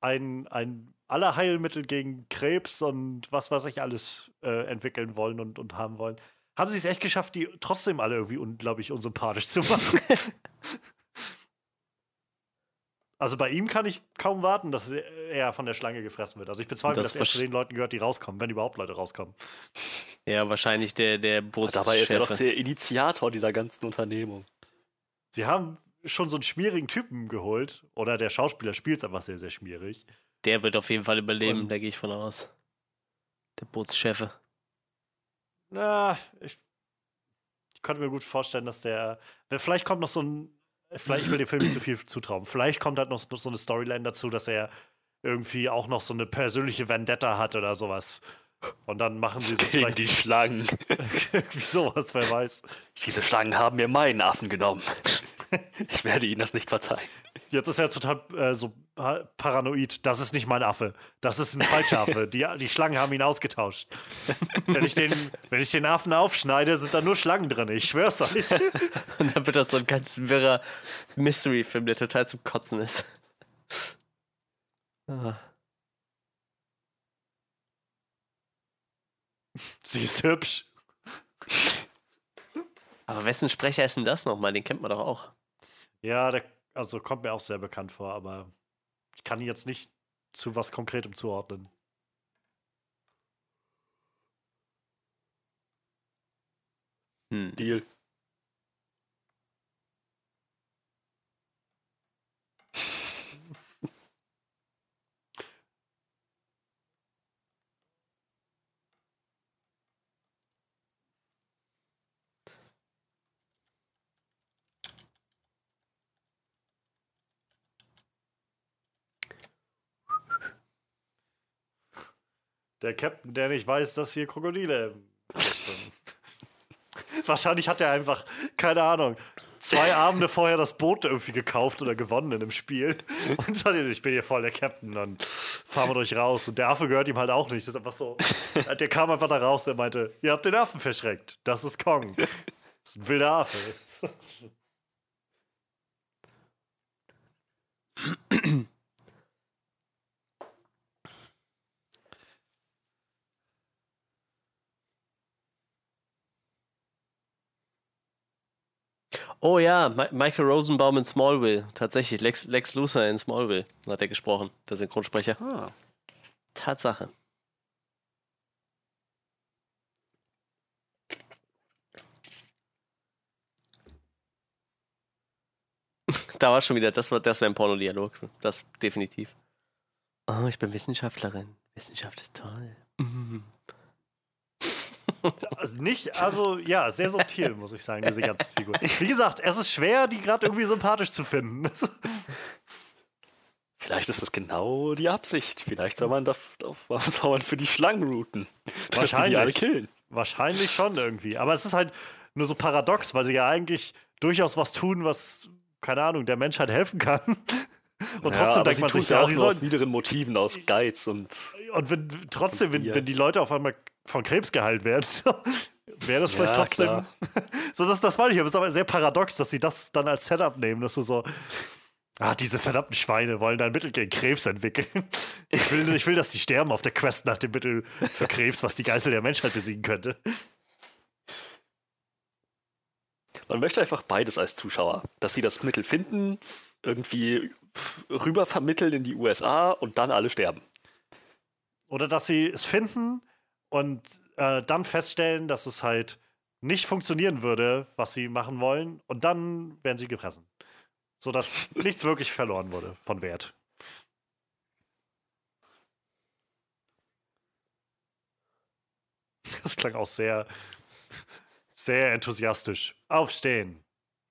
ein, ein aller Heilmittel gegen Krebs und was weiß ich alles äh, entwickeln wollen und, und haben wollen, haben sie es echt geschafft, die trotzdem alle irgendwie unglaublich unsympathisch zu machen. Also bei ihm kann ich kaum warten, dass er von der Schlange gefressen wird. Also ich bezweifle, das dass er zu den Leuten gehört, die rauskommen, wenn überhaupt Leute rauskommen. Ja, wahrscheinlich der, der Bootschef. Dabei ist er doch der Initiator dieser ganzen Unternehmung. Sie haben schon so einen schmierigen Typen geholt. Oder der Schauspieler spielt es einfach sehr, sehr schmierig. Der wird auf jeden Fall überleben, Und da gehe ich von aus. Der Bootschef. Na, ich, ich könnte mir gut vorstellen, dass der. Vielleicht kommt noch so ein Vielleicht, ich will dem Film nicht zu viel zutrauen. Vielleicht kommt halt noch so eine Storyline dazu, dass er irgendwie auch noch so eine persönliche Vendetta hat oder sowas. Und dann machen sie so Gegen die Schlangen. irgendwie sowas, wer weiß. Diese Schlangen haben mir meinen Affen genommen. ich werde ihnen das nicht verzeihen. Jetzt ist er total äh, so paranoid. Das ist nicht mein Affe. Das ist ein falscher Affe. Die, die Schlangen haben ihn ausgetauscht. wenn, ich den, wenn ich den Affen aufschneide, sind da nur Schlangen drin. Ich schwör's euch. Und dann wird das so ein ganz wirrer Mystery-Film, der total zum Kotzen ist. Ah. Sie ist hübsch. Aber wessen Sprecher ist denn das nochmal? Den kennt man doch auch. Ja, der, also kommt mir auch sehr bekannt vor, aber ich kann ihn jetzt nicht zu was Konkretem zuordnen. Hm. Deal. Der Captain, der nicht weiß, dass hier Krokodile. Wahrscheinlich hat er einfach, keine Ahnung, zwei Abende vorher das Boot irgendwie gekauft oder gewonnen in dem Spiel. Und sagt, ich bin hier voll der Captain, dann fahren wir durch raus. Und der Affe gehört ihm halt auch nicht. Das ist einfach so. Der kam einfach da raus, der meinte, ihr habt den Affen verschreckt. Das ist Kong. Das ist ein wilder Affe. Oh ja, Ma Michael Rosenbaum in Smallville. Tatsächlich, Lex, Lex Luthor in Smallville hat er gesprochen, der Synchronsprecher. Ah. Tatsache. da war schon wieder, das war, das war ein Pornodialog. Das definitiv. Oh, ich bin Wissenschaftlerin. Wissenschaft ist toll. Also nicht, also ja, sehr subtil, muss ich sagen, diese ganze Figur. Wie gesagt, es ist schwer, die gerade irgendwie sympathisch zu finden. Vielleicht ist das genau die Absicht. Vielleicht soll man, das, soll man für die Schlangen routen. Wahrscheinlich. Killen. Wahrscheinlich schon irgendwie. Aber es ist halt nur so paradox, weil sie ja eigentlich durchaus was tun, was, keine Ahnung, der Menschheit helfen kann. Und ja, trotzdem denkt man sich, ja, sie sollen. Aus niederen Motiven, aus Geiz und. Und wenn, trotzdem, wenn, wenn die Leute auf einmal von Krebs geheilt werden, wäre das vielleicht ja, trotzdem. so, das, das meine ich, aber es ist aber sehr paradox, dass sie das dann als Setup nehmen, dass du so. Ah, diese verdammten Schweine wollen ein Mittel gegen Krebs entwickeln. Ich will, ich will, dass die sterben auf der Quest nach dem Mittel für Krebs, was die Geißel der Menschheit besiegen könnte. Man möchte einfach beides als Zuschauer. Dass sie das Mittel finden, irgendwie rüber vermitteln in die USA und dann alle sterben. Oder dass sie es finden und äh, dann feststellen, dass es halt nicht funktionieren würde, was sie machen wollen, und dann werden sie gepressen. Sodass nichts wirklich verloren wurde von Wert. Das klang auch sehr, sehr enthusiastisch. Aufstehen.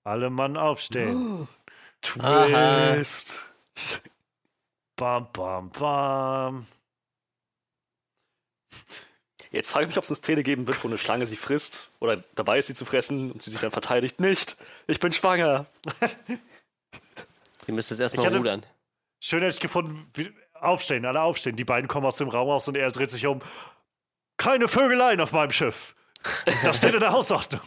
Alle Mann aufstehen. Twist. Bam, bam, bam. Jetzt frage ich mich, ob es eine Szene geben wird, wo eine Schlange sie frisst oder dabei ist, sie zu fressen und sie sich dann verteidigt. Nicht! Ich bin schwanger! Ihr müsst jetzt erstmal rudern. Schön hätte ich gefunden, wie, aufstehen, alle aufstehen. Die beiden kommen aus dem Raum raus und er dreht sich um. Keine Vögeleien auf meinem Schiff! Das steht in der Hausordnung.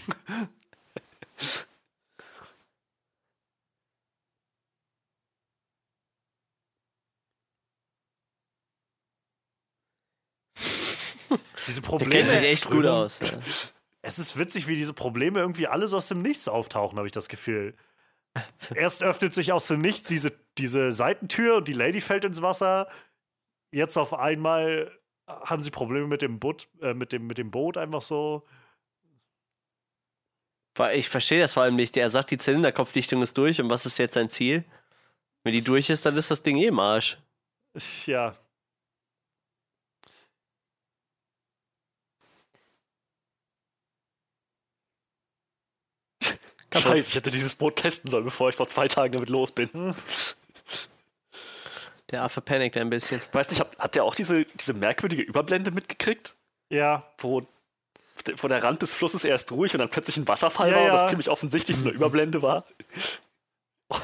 diese Probleme. Der kennt sich echt gut aus. Ja. Es ist witzig, wie diese Probleme irgendwie alle so aus dem Nichts auftauchen, habe ich das Gefühl. Erst öffnet sich aus dem Nichts diese, diese Seitentür und die Lady fällt ins Wasser. Jetzt auf einmal haben sie Probleme mit dem Boot, äh, mit, dem, mit dem Boot einfach so. Ich verstehe das vor allem nicht. Er sagt, die Zylinderkopfdichtung ist durch und was ist jetzt sein Ziel? Wenn die durch ist, dann ist das Ding eh im Arsch. Ja, Scheiße, ich hätte dieses Boot testen sollen, bevor ich vor zwei Tagen damit los bin. Hm. Der Affe panikt ein bisschen. Weiß nicht, habt, habt ihr auch diese, diese merkwürdige Überblende mitgekriegt? Ja. Wo, wo der Rand des Flusses erst ruhig und dann plötzlich ein Wasserfall ja, war und das ziemlich offensichtlich so eine Überblende war.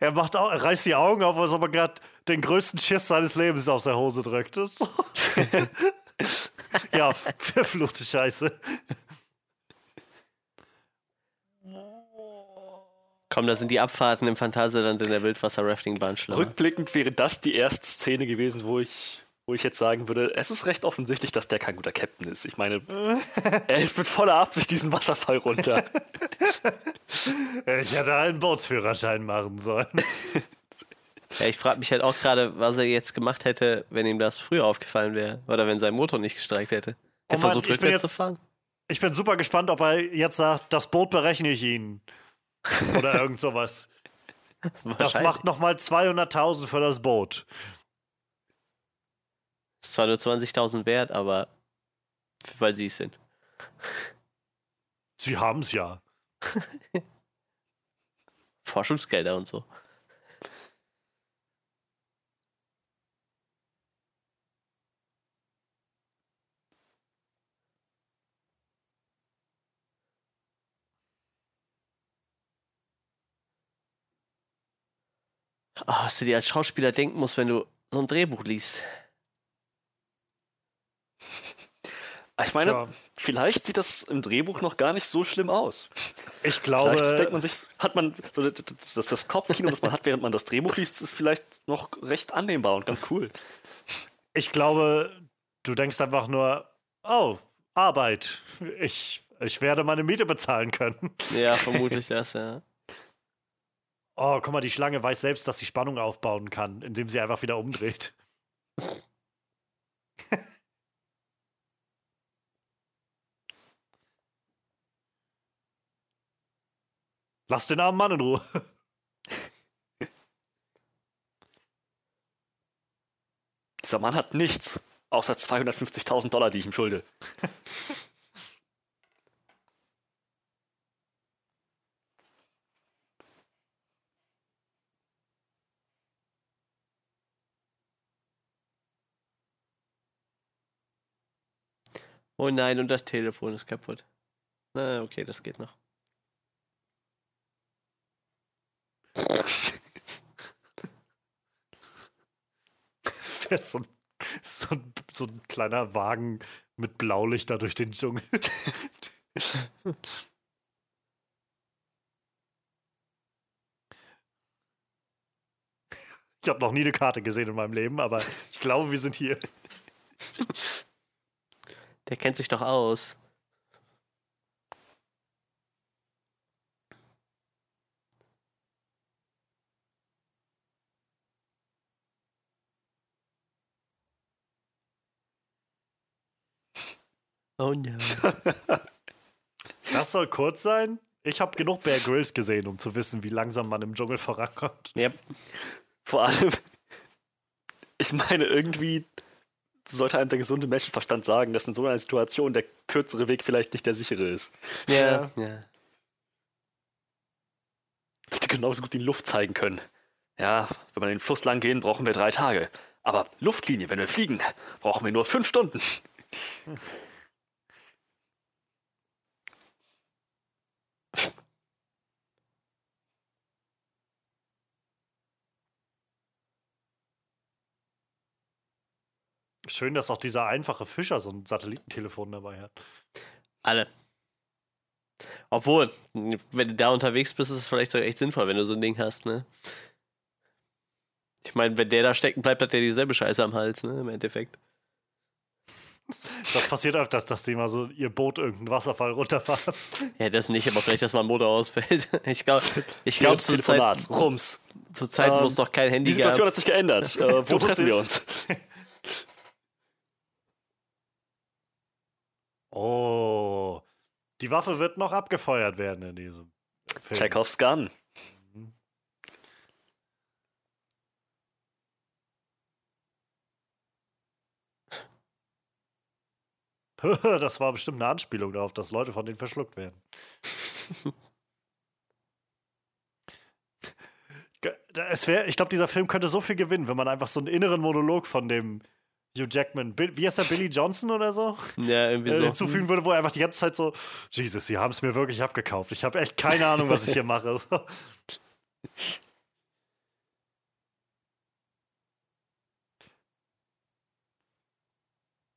er macht auch, er reißt die Augen auf, als ob er gerade den größten Schiss seines Lebens aus der Hose drückt. ja, verfluchte Scheiße. Komm, da sind die Abfahrten im Phantasialand in der Wildwasser-Rafting-Bahn schlimmer. Rückblickend wäre das die erste Szene gewesen, wo ich wo ich jetzt sagen würde, es ist recht offensichtlich, dass der kein guter Captain ist. Ich meine, er ist mit voller Absicht diesen Wasserfall runter. ich hätte einen Bootsführerschein machen sollen. Ja, ich frage mich halt auch gerade, was er jetzt gemacht hätte, wenn ihm das früher aufgefallen wäre. Oder wenn sein Motor nicht gestreikt hätte. Er oh versucht rückwärts zu fahren. Ich bin super gespannt, ob er jetzt sagt, das Boot berechne ich Ihnen. Oder irgend sowas. das macht nochmal 200.000 für das Boot. Ist zwar nur 20.000 wert, aber weil sie es sind. Sie haben es ja. Forschungsgelder und so. Was du dir als Schauspieler denken musst, wenn du so ein Drehbuch liest. Ich meine, ja. vielleicht sieht das im Drehbuch noch gar nicht so schlimm aus. Ich glaube. Vielleicht denkt man sich, hat man so das, das Kopfkino, das man hat, während man das Drehbuch liest, ist vielleicht noch recht annehmbar und ganz cool. Ich glaube, du denkst einfach nur, oh, Arbeit. Ich, ich werde meine Miete bezahlen können. Ja, vermutlich das, ja. Oh, guck mal, die Schlange weiß selbst, dass sie Spannung aufbauen kann, indem sie einfach wieder umdreht. Lass den armen Mann in Ruhe. Dieser Mann hat nichts, außer 250.000 Dollar, die ich ihm schulde. Oh nein, und das Telefon ist kaputt. Na, okay, das geht noch. Fährt so ein, so, ein, so ein kleiner Wagen mit Blaulichter durch den Dschungel. Ich habe noch nie eine Karte gesehen in meinem Leben, aber ich glaube, wir sind hier. Der kennt sich doch aus. Oh no. Das soll kurz sein? Ich habe genug Bear Grylls gesehen, um zu wissen, wie langsam man im Dschungel vorankommt. Yep. Vor allem, ich meine, irgendwie sollte einem der gesunde Menschenverstand sagen, dass in so einer Situation der kürzere Weg vielleicht nicht der sichere ist. Ja, ja. Hätte genauso gut die Luft zeigen können. Ja, wenn wir den Fluss lang gehen, brauchen wir drei Tage. Aber Luftlinie, wenn wir fliegen, brauchen wir nur fünf Stunden. Schön, dass auch dieser einfache Fischer so ein Satellitentelefon dabei hat. Alle. Obwohl, wenn du da unterwegs bist, ist es vielleicht sogar echt sinnvoll, wenn du so ein Ding hast, ne? Ich meine, wenn der da stecken bleibt, hat der dieselbe Scheiße am Hals, ne? Im Endeffekt. Das passiert öfters, dass die mal so ihr Boot irgendeinen Wasserfall runterfahren. Ja, das nicht, aber vielleicht, dass mal ein Motor ausfällt. Ich glaube, ich glaub, zur Zeit, Rums. Zur Zeit, ähm, wo es noch kein Handy gab. Die Situation gab. hat sich geändert. Äh, wo treffen wir uns? Oh, die Waffe wird noch abgefeuert werden in diesem Film. Chekhovs Gun. Mhm. Das war bestimmt eine Anspielung darauf, dass Leute von denen verschluckt werden. es wär, ich glaube, dieser Film könnte so viel gewinnen, wenn man einfach so einen inneren Monolog von dem Hugh Jackman, wie heißt der Billy Johnson oder so? Ja, irgendwie äh, so. hinzufügen würde, wo er einfach die ganze Zeit so, Jesus, sie haben es mir wirklich abgekauft. Ich habe echt keine Ahnung, was ich hier mache.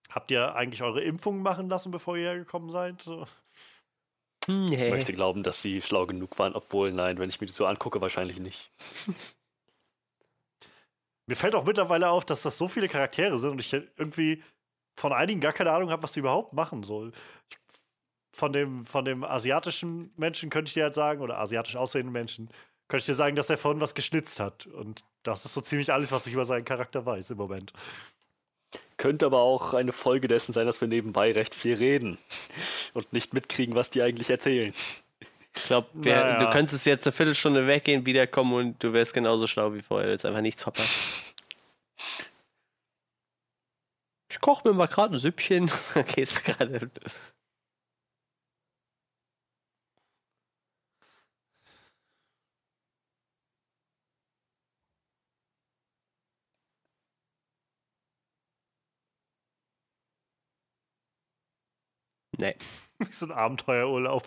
Habt ihr eigentlich eure Impfungen machen lassen, bevor ihr hergekommen seid? So. Nee. Ich möchte glauben, dass sie schlau genug waren, obwohl, nein, wenn ich mir das so angucke, wahrscheinlich nicht. Mir fällt auch mittlerweile auf, dass das so viele Charaktere sind und ich irgendwie von einigen gar keine Ahnung habe, was die überhaupt machen soll. Von dem, von dem asiatischen Menschen könnte ich dir halt sagen, oder asiatisch aussehenden Menschen, könnte ich dir sagen, dass er vorhin was geschnitzt hat. Und das ist so ziemlich alles, was ich über seinen Charakter weiß im Moment. Könnte aber auch eine Folge dessen sein, dass wir nebenbei recht viel reden und nicht mitkriegen, was die eigentlich erzählen. Ich glaube, naja. du könntest jetzt eine Viertelstunde weggehen, wiederkommen und du wärst genauso schlau wie vorher. Hättest einfach nichts verpasst. Ich koche mir mal gerade ein Süppchen. okay, ist gerade. Nee. Wie so ein Abenteuerurlaub.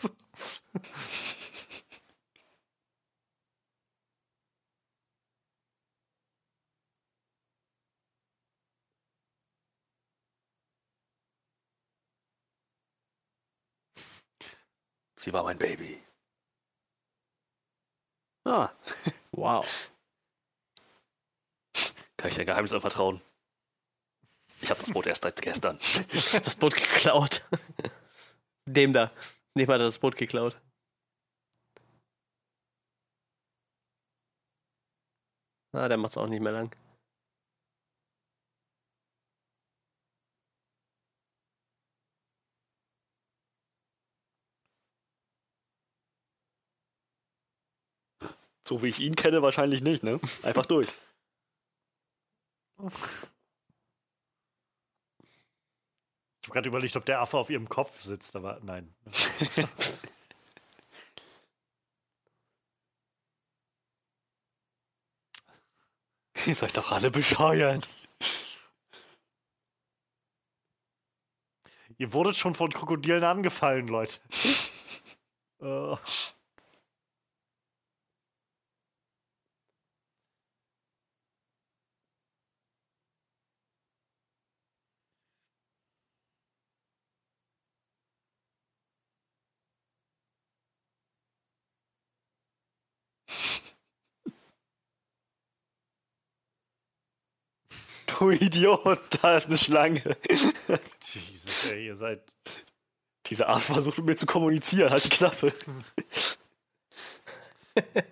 Sie war mein Baby. Ah. Wow. Kann ich dein Geheimnis anvertrauen? Ich habe das Boot erst seit gestern. Das Boot geklaut. Dem da. Nicht mal das Boot geklaut. Ah, der macht's auch nicht mehr lang. So wie ich ihn kenne, wahrscheinlich nicht, ne? Einfach durch. Ich habe gerade überlegt, ob der Affe auf ihrem Kopf sitzt, aber nein. Ihr seid doch alle bescheuert. Ihr wurdet schon von Krokodilen angefallen, Leute. uh. Du Idiot, da ist eine Schlange. Jesus, ey, ihr seid. Dieser Arzt versucht mit mir zu kommunizieren, halt die Klappe.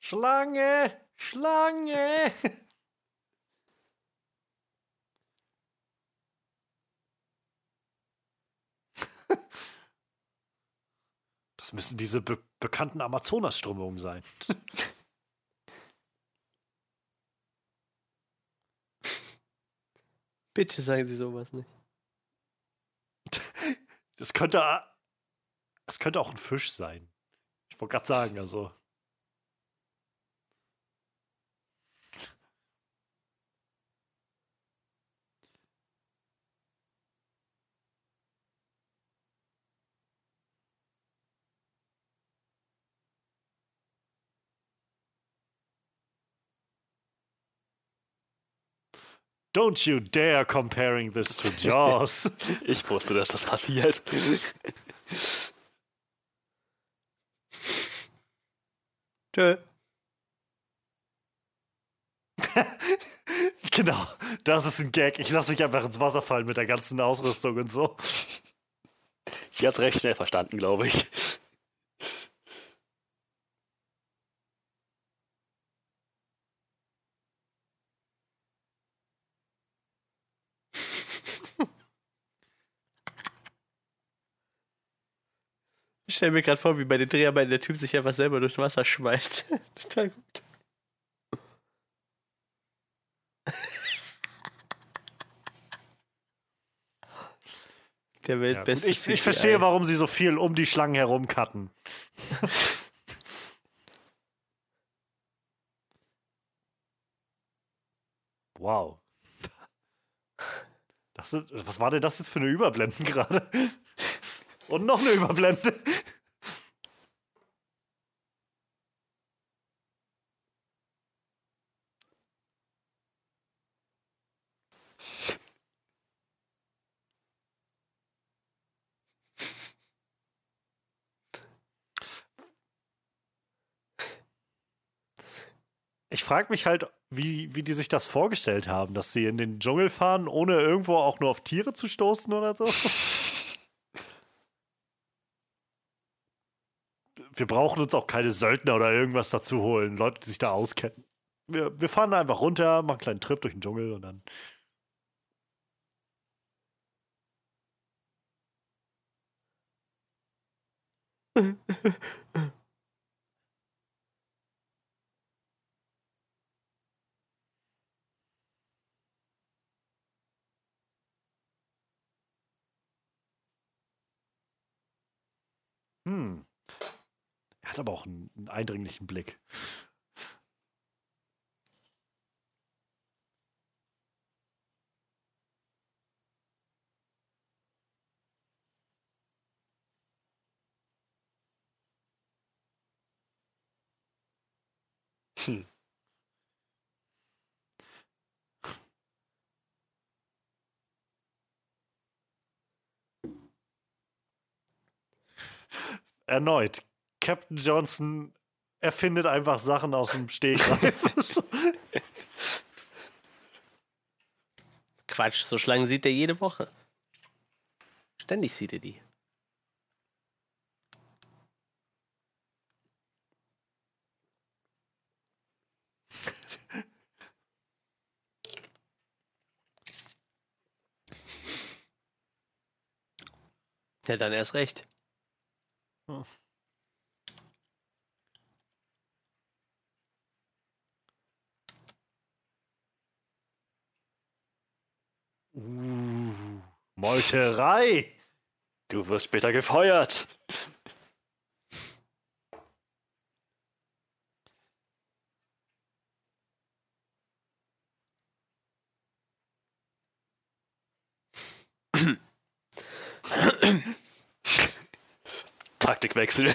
Schlange! Schlange! Das müssen diese be bekannten Amazonasströmungen sein. Bitte sagen Sie sowas nicht. Das könnte, das könnte auch ein Fisch sein. Ich wollte gerade sagen, also. Don't you dare comparing this to Jaws. ich wusste, dass das passiert. Tschö. genau, das ist ein Gag. Ich lasse mich einfach ins Wasser fallen mit der ganzen Ausrüstung und so. Sie hat es recht schnell verstanden, glaube ich. Stelle mir gerade vor, wie bei den Dreharbeiten der Typ sich einfach selber durchs Wasser schmeißt. Total gut. Der Weltbeste. Ja, ich, ich verstehe, warum sie so viel um die Schlangen herum cutten. wow. Das was war denn das jetzt für eine Überblenden gerade? Und noch eine Überblende. Frage mich halt, wie, wie die sich das vorgestellt haben, dass sie in den Dschungel fahren, ohne irgendwo auch nur auf Tiere zu stoßen oder so. Wir brauchen uns auch keine Söldner oder irgendwas dazu holen, Leute, die sich da auskennen. Wir, wir fahren einfach runter, machen einen kleinen Trip durch den Dschungel und dann. Hm. Er hat aber auch einen, eindringlichen Blick. Hm. Erneut. Captain Johnson erfindet einfach Sachen aus dem Stegreif. Quatsch, so Schlangen sieht er jede Woche. Ständig sieht er die. Ja, dann erst recht. Hm. Uh, Meuterei! Du wirst später gefeuert. Taktikwechsel.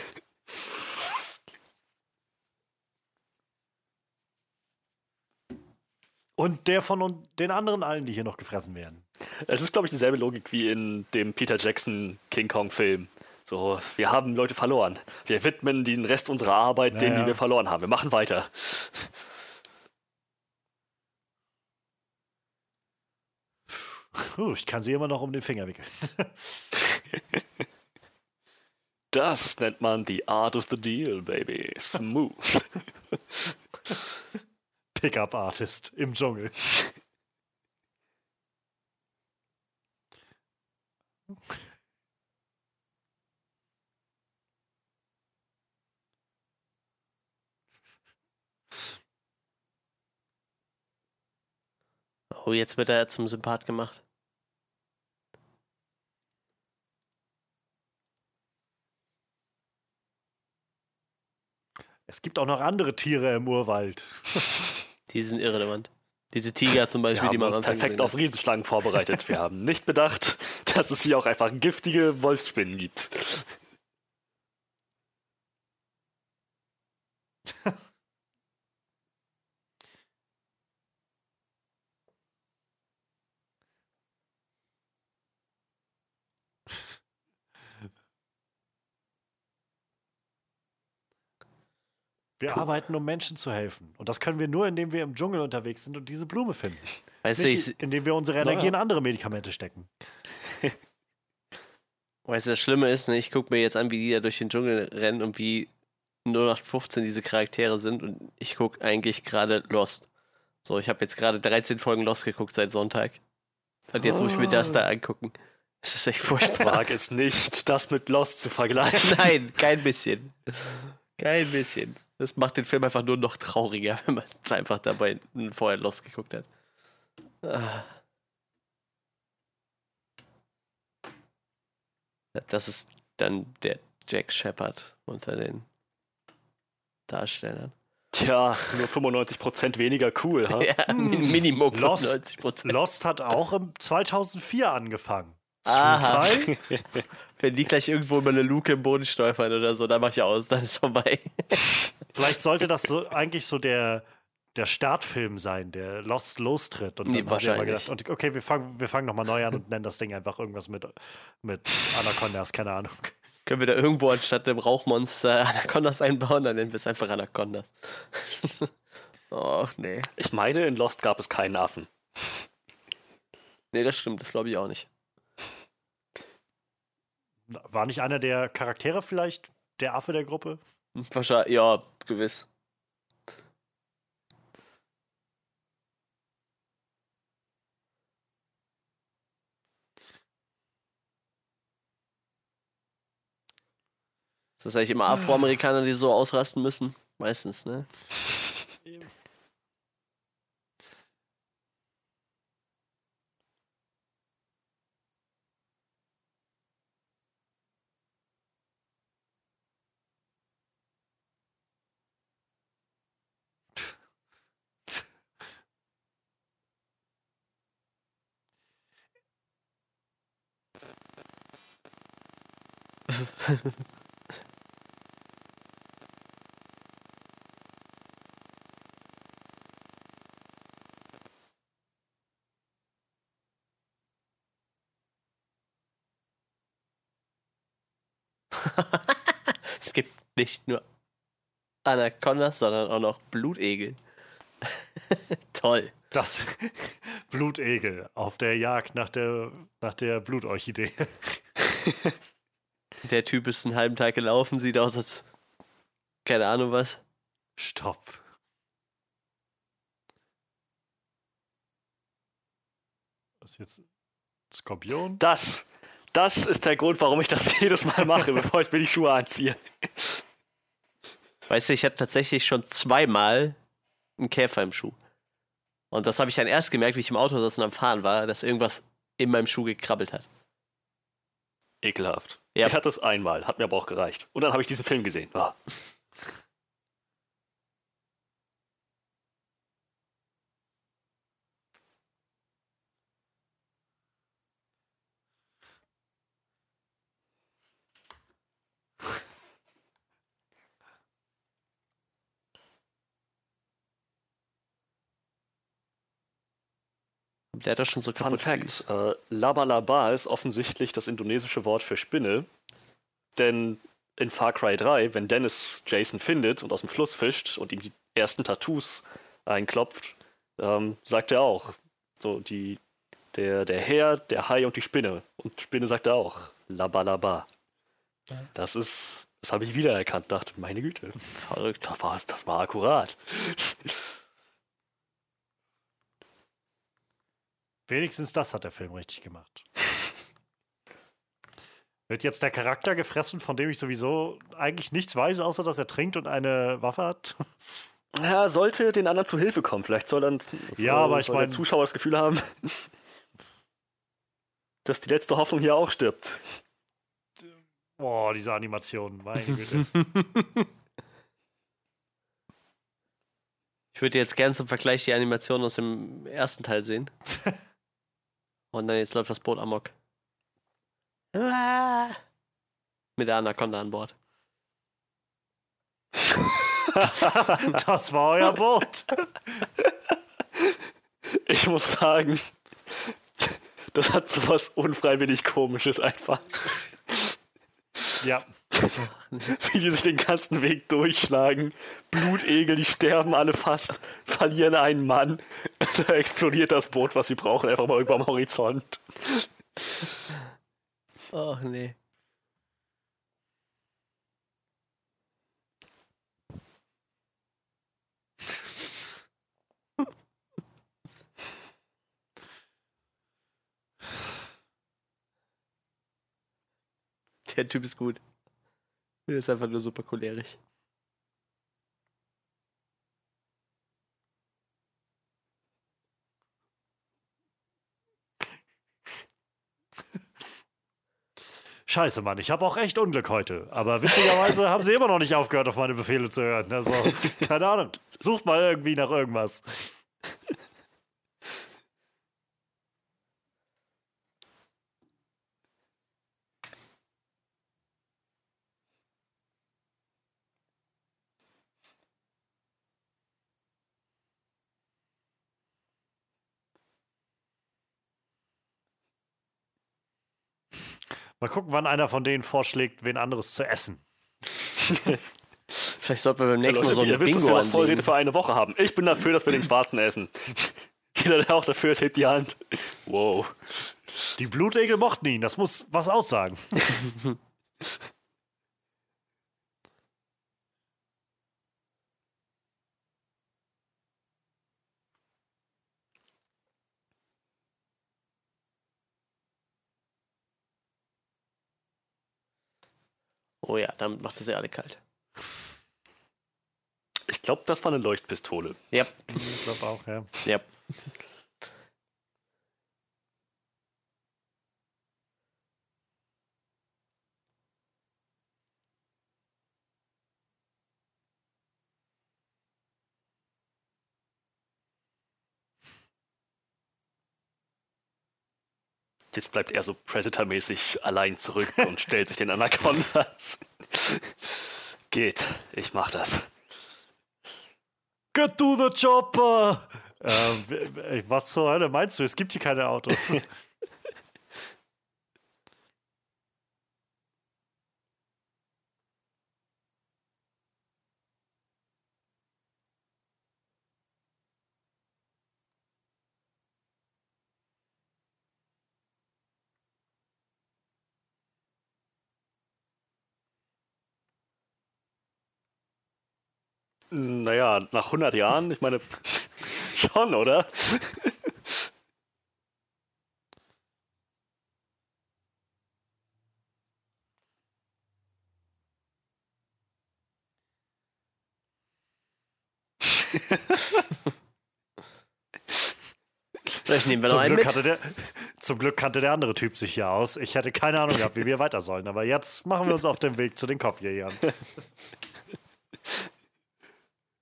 Und der von den anderen allen, die hier noch gefressen werden. Es ist, glaube ich, dieselbe Logik wie in dem Peter Jackson King Kong-Film. So, wir haben Leute verloren. Wir widmen den Rest unserer Arbeit naja. denen, die wir verloren haben. Wir machen weiter. Puh, ich kann sie immer noch um den Finger wickeln. Das nennt man die Art of the Deal, baby. Smooth. Pickup Artist im Dschungel. Oh, jetzt wird er zum Sympath gemacht. Es gibt auch noch andere Tiere im Urwald. Die sind irrelevant. Diese Tiger zum Beispiel, die man uns perfekt auf Riesenschlangen vorbereitet. Wir haben nicht bedacht, dass es hier auch einfach giftige Wolfsspinnen gibt. Wir cool. arbeiten, um Menschen zu helfen. Und das können wir nur, indem wir im Dschungel unterwegs sind und diese Blume finden. Weißt Nicht, du, ich, indem wir unsere Energie ja. in andere Medikamente stecken. Weißt du, das Schlimme ist, ne, ich gucke mir jetzt an, wie die da durch den Dschungel rennen und wie 0815 diese Charaktere sind. Und ich gucke eigentlich gerade Lost. So, ich habe jetzt gerade 13 Folgen Lost geguckt seit Sonntag. Und jetzt muss ich mir das da ah. angucken. Das ist echt furchtbar. Ich wage es nicht, das mit Lost zu vergleichen. Nein, kein bisschen. Kein bisschen. Das macht den Film einfach nur noch trauriger, wenn man es einfach dabei vorher losgeguckt hat. Ah. Das ist dann der Jack Shepard unter den Darstellern. Tja, nur 95% weniger cool, ha? ja, Minimum Lost, 95%. Lost hat auch im 2004 angefangen. Aha. Wenn die gleich irgendwo über eine Luke im Boden stolpern oder so, dann mach ich aus, dann ist vorbei. Vielleicht sollte das so eigentlich so der, der Startfilm sein, der Lost lostritt. Und nee, dann wahrscheinlich. gedacht, und okay, wir fangen, wir fangen nochmal neu an und nennen das Ding einfach irgendwas mit, mit Anacondas, keine Ahnung. Können wir da irgendwo anstatt dem Rauchmonster Anacondas einbauen, dann nennen wir es einfach Anacondas. Och, nee. Ich meine, in Lost gab es keinen Affen. Nee, das stimmt, das glaube ich auch nicht. War nicht einer der Charaktere vielleicht der Affe der Gruppe? Wahrscheinlich, ja, gewiss. Ist das eigentlich immer Afroamerikaner, die so ausrasten müssen? Meistens, ne? es gibt nicht nur Anacondas, sondern auch noch Blutegel. Toll. Das Blutegel auf der Jagd nach der, nach der Blutorchidee. Der Typ ist einen halben Tag gelaufen, sieht aus als keine Ahnung was. Stopp. Was jetzt? Skorpion? Das das ist der Grund, warum ich das jedes Mal mache, bevor ich mir die Schuhe anziehe. Weißt du, ich hatte tatsächlich schon zweimal einen Käfer im Schuh. Und das habe ich dann erst gemerkt, wie ich im Auto saß und am Fahren war, dass irgendwas in meinem Schuh gekrabbelt hat. Ekelhaft. Ja. Ich hatte es einmal, hat mir aber auch gereicht. Und dann habe ich diesen Film gesehen. Oh. Der hat das schon so kaputt. Fun Fact: äh, Labalaba ist offensichtlich das indonesische Wort für Spinne. Denn in Far Cry 3, wenn Dennis Jason findet und aus dem Fluss fischt und ihm die ersten Tattoos einklopft, ähm, sagt er auch, so die, der, der Herr, der Hai und die Spinne. Und Spinne sagt er auch, Labalaba. Das ist, das habe ich wiedererkannt, dachte, meine Güte. Verrückt. Das war, das war akkurat. Wenigstens das hat der Film richtig gemacht. Wird jetzt der Charakter gefressen, von dem ich sowieso eigentlich nichts weiß, außer dass er trinkt und eine Waffe hat? Ja, sollte den anderen zu Hilfe kommen. Vielleicht soll dann soll, ja, aber ich mein, der Zuschauer das Gefühl haben, dass die letzte Hoffnung hier auch stirbt. Boah, diese Animation, meine Güte. Ich würde jetzt gern zum Vergleich die Animation aus dem ersten Teil sehen. Und dann jetzt läuft das Boot amok. Mit der Anaconda an Bord. das war euer Boot. Ich muss sagen, das hat so was unfreiwillig Komisches einfach. Ja. Wie die sich den ganzen Weg durchschlagen. Blutegel, die sterben alle fast, verlieren einen Mann. Da explodiert das Boot, was sie brauchen, einfach mal über dem Horizont. Ach nee. Der Typ ist gut. Der ist einfach nur super cholerisch. Scheiße, Mann, ich habe auch echt Unglück heute. Aber witzigerweise haben sie immer noch nicht aufgehört, auf meine Befehle zu hören. Also, keine Ahnung. Sucht mal irgendwie nach irgendwas. Mal gucken, wann einer von denen vorschlägt, wen anderes zu essen. Vielleicht sollten wir beim nächsten ja, Leute, Mal so ein Bingo wisst, dass wir Vorräte für eine Woche haben. Ich bin dafür, dass wir den Schwarzen essen. Jeder, der auch dafür ist, hebt die Hand. Wow. Die Blutegel mochten ihn, das muss was aussagen. Oh ja, damit macht es ja alle kalt. Ich glaube, das war eine Leuchtpistole. Ja. Ich glaube auch, ja. Ja. Jetzt bleibt er so Predator-mäßig allein zurück und stellt sich den Anacondas. Geht, ich mach das. Get to the chopper! Äh, was zur Hölle meinst du? Es gibt hier keine Autos. Naja, nach 100 Jahren, ich meine, schon, oder? Vielleicht nehmen wir noch einen Glück mit. Der, zum Glück kannte der andere Typ sich hier aus. Ich hätte keine Ahnung gehabt, wie wir weiter sollen. Aber jetzt machen wir uns auf den Weg zu den Kopfjägern.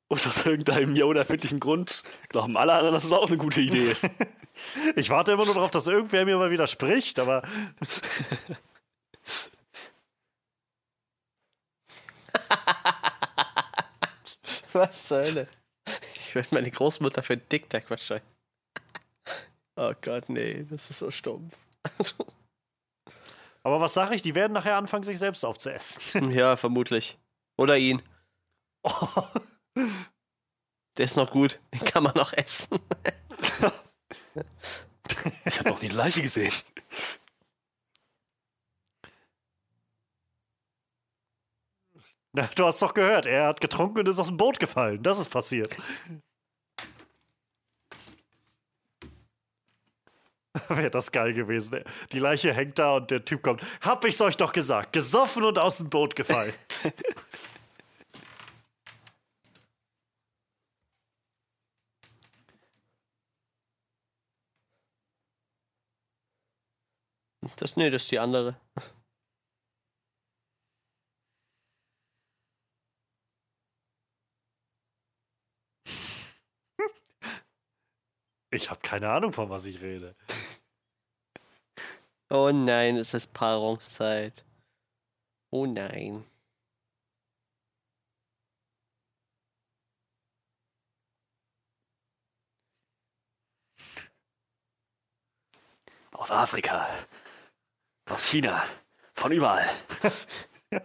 Und aus irgendeinem ja unerfindlichen Grund glauben alle anderen, dass es auch eine gute Idee ist. ich warte immer nur darauf, dass irgendwer mir mal widerspricht, aber. Was zur Hölle? Ich werde meine Großmutter für Dick Tac wahrscheinlich. Oh Gott, nee, das ist so stumpf. Aber was sage ich? Die werden nachher anfangen, sich selbst aufzuessen. Ja, vermutlich. Oder ihn. Oh. Der ist noch gut. Den kann man noch essen. ich habe noch nie eine Leiche gesehen. Na, du hast doch gehört, er hat getrunken und ist aus dem Boot gefallen. Das ist passiert. Wäre das geil gewesen. Die Leiche hängt da und der Typ kommt. Hab ich's euch doch gesagt. Gesoffen und aus dem Boot gefallen. Das, nee, das ist die andere. Ich habe keine Ahnung, von was ich rede. Oh nein, es ist Paarungszeit. Oh nein. Aus Afrika. Aus China. Von überall.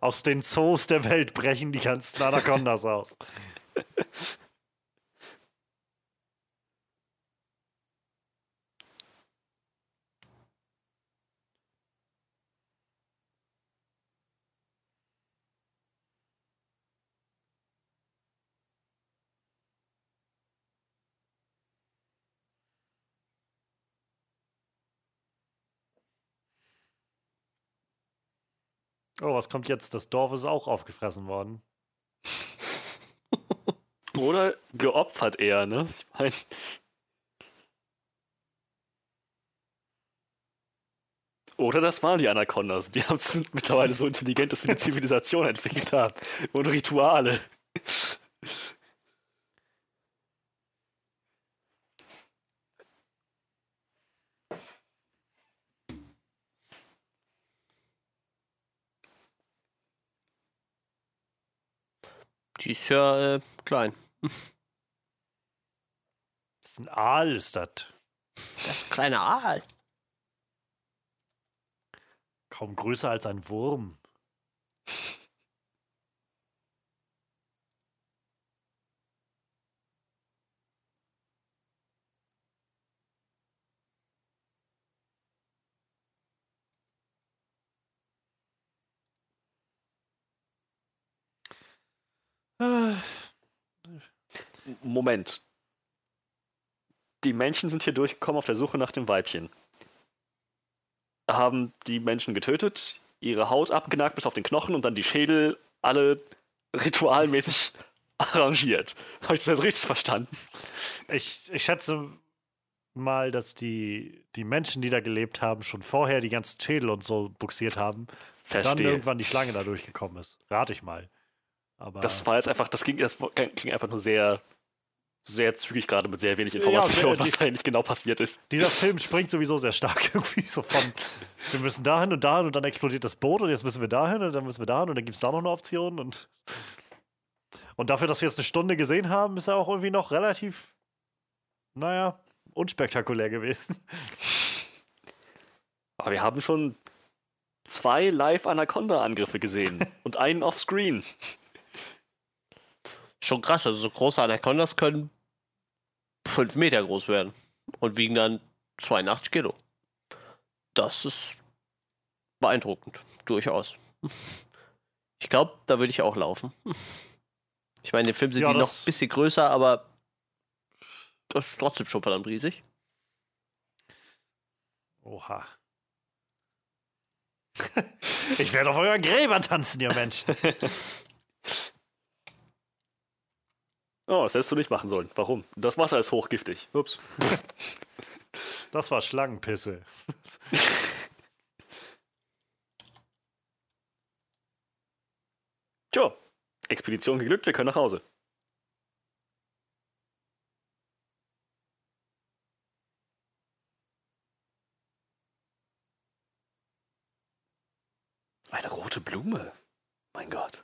aus den Zoos der Welt brechen die ganzen Anacondas aus. Oh, was kommt jetzt? Das Dorf ist auch aufgefressen worden. Oder geopfert eher, ne? Ich meine. Oder das waren die Anacondas. Die haben sind mittlerweile so intelligent, dass sie eine Zivilisation entwickelt haben. Und Rituale. Die ist ja äh, klein. Das ist ein Aal, ist das. Das ist ein kleiner Aal. Kaum größer als ein Wurm. Moment. Die Männchen sind hier durchgekommen auf der Suche nach dem Weibchen. Haben die Menschen getötet, ihre Haut abgenagt bis auf den Knochen und dann die Schädel alle ritualmäßig arrangiert. Habe ich das jetzt richtig verstanden? Ich, ich schätze mal, dass die, die Menschen, die da gelebt haben, schon vorher die ganzen Schädel und so buxiert haben. Verstehe. Und dann irgendwann die Schlange da durchgekommen ist. Rate ich mal. Aber das war jetzt einfach, das ging, das ging einfach nur sehr, sehr zügig gerade mit sehr wenig Informationen, ja, was da eigentlich genau passiert ist. Dieser Film springt sowieso sehr stark irgendwie so von, wir müssen dahin und dahin und dann explodiert das Boot und jetzt müssen wir dahin und dann müssen wir dahin und dann gibt es da noch eine Option und und dafür, dass wir jetzt eine Stunde gesehen haben, ist er auch irgendwie noch relativ, naja, unspektakulär gewesen. Aber wir haben schon zwei Live-Anaconda-Angriffe gesehen und einen offscreen. Schon krass, also so große Anacondas können fünf Meter groß werden und wiegen dann 82 Kilo. Das ist beeindruckend, durchaus. Ich glaube, da würde ich auch laufen. Ich meine, im Film sind ja, die noch ein bisschen größer, aber das ist trotzdem schon verdammt riesig. Oha. ich werde auf euren Gräbern tanzen, ihr Mensch. oh, das hättest du nicht machen sollen. Warum? Das Wasser ist hochgiftig. Ups. das war Schlangenpisse. Tja, Expedition geglückt, wir können nach Hause. Eine rote Blume. Mein Gott.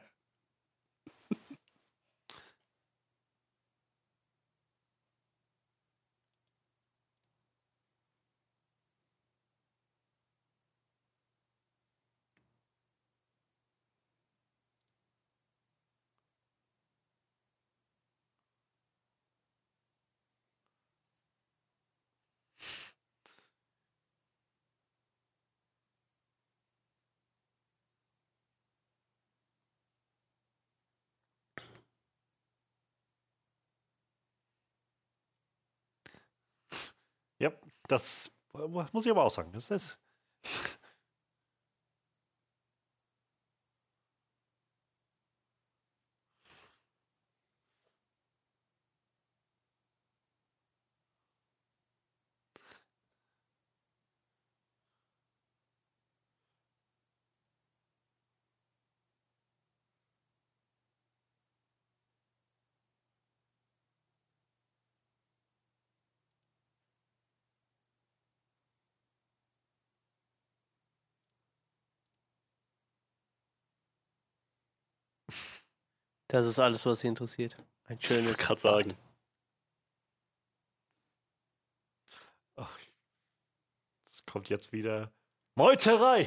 Ja, das muss ich aber auch sagen. Das ist. Das ist alles, was sie interessiert. Ein schönes. Ich gerade sagen. Ach, es kommt jetzt wieder Meuterei.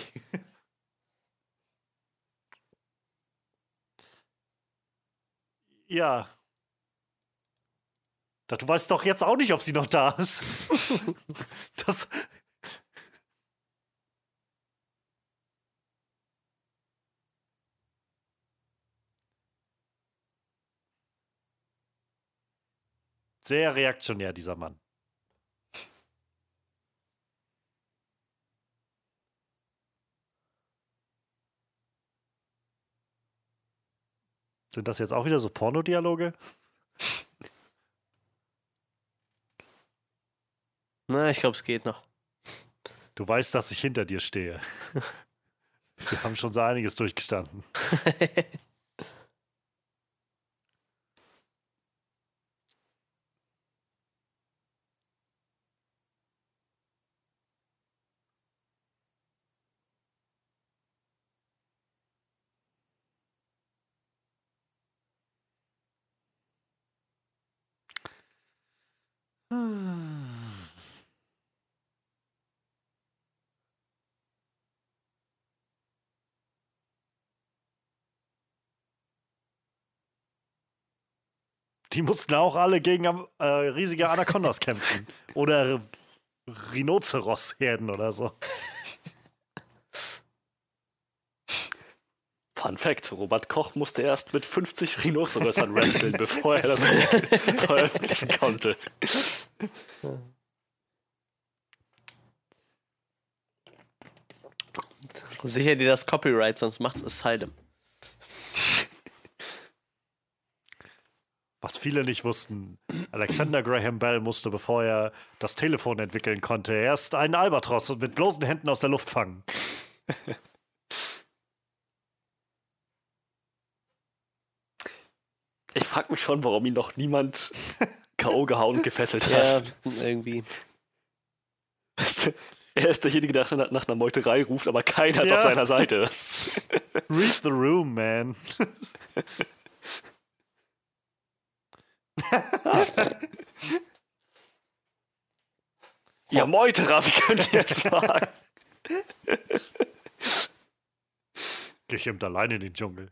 ja. Du weißt doch jetzt auch nicht, ob sie noch da ist. das, Sehr reaktionär, dieser Mann. Sind das jetzt auch wieder so Pornodialoge? Na, ich glaube, es geht noch. Du weißt, dass ich hinter dir stehe. Wir haben schon so einiges durchgestanden. Die mussten auch alle gegen äh, riesige Anacondas kämpfen. Oder Rhinoceros-Herden oder so. Fun Fact: Robert Koch musste erst mit 50 Rhinocerösern wresteln, bevor er das veröffentlichen konnte. Sicher dir das Copyright, sonst macht's Asylum. Was viele nicht wussten, Alexander Graham Bell musste, bevor er das Telefon entwickeln konnte, erst einen Albatros und mit bloßen Händen aus der Luft fangen. Ich frage mich schon, warum ihn noch niemand K.O. gehauen und gefesselt hat. Ja, irgendwie. Er ist derjenige, der nach, nach einer Meuterei ruft, aber keiner ist ja. auf seiner Seite. Read the room, man. Ihr Meuterer, wie könnt ihr es wagen? Geschimmt allein in den Dschungel.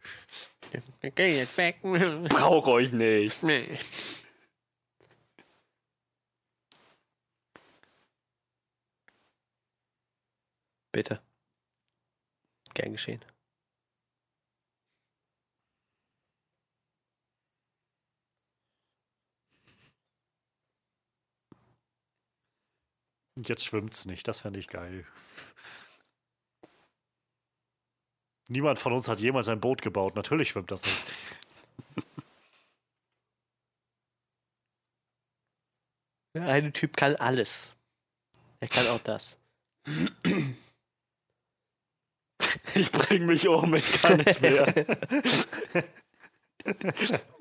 Geh jetzt weg. Brauch euch nicht. Nee. Bitte. Gern geschehen. Jetzt schwimmt's nicht, das fände ich geil. Niemand von uns hat jemals ein Boot gebaut, natürlich schwimmt das nicht. Der eine Typ kann alles. Er kann auch das. Ich bring mich um, ich kann nicht mehr.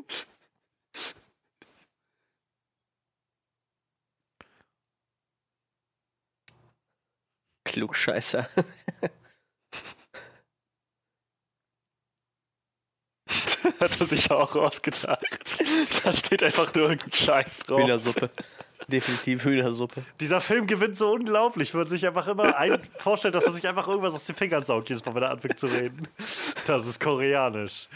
Klugscheißer. Hat er sich auch ausgedacht. Da steht einfach nur irgendein Scheiß drauf. Hühnersuppe. Definitiv Hühnersuppe. Dieser Film gewinnt so unglaublich. Man sich einfach immer ein vorstellt, dass er sich einfach irgendwas aus den Fingern saugt, jedes Mal, wenn er anfängt zu reden. Das ist koreanisch.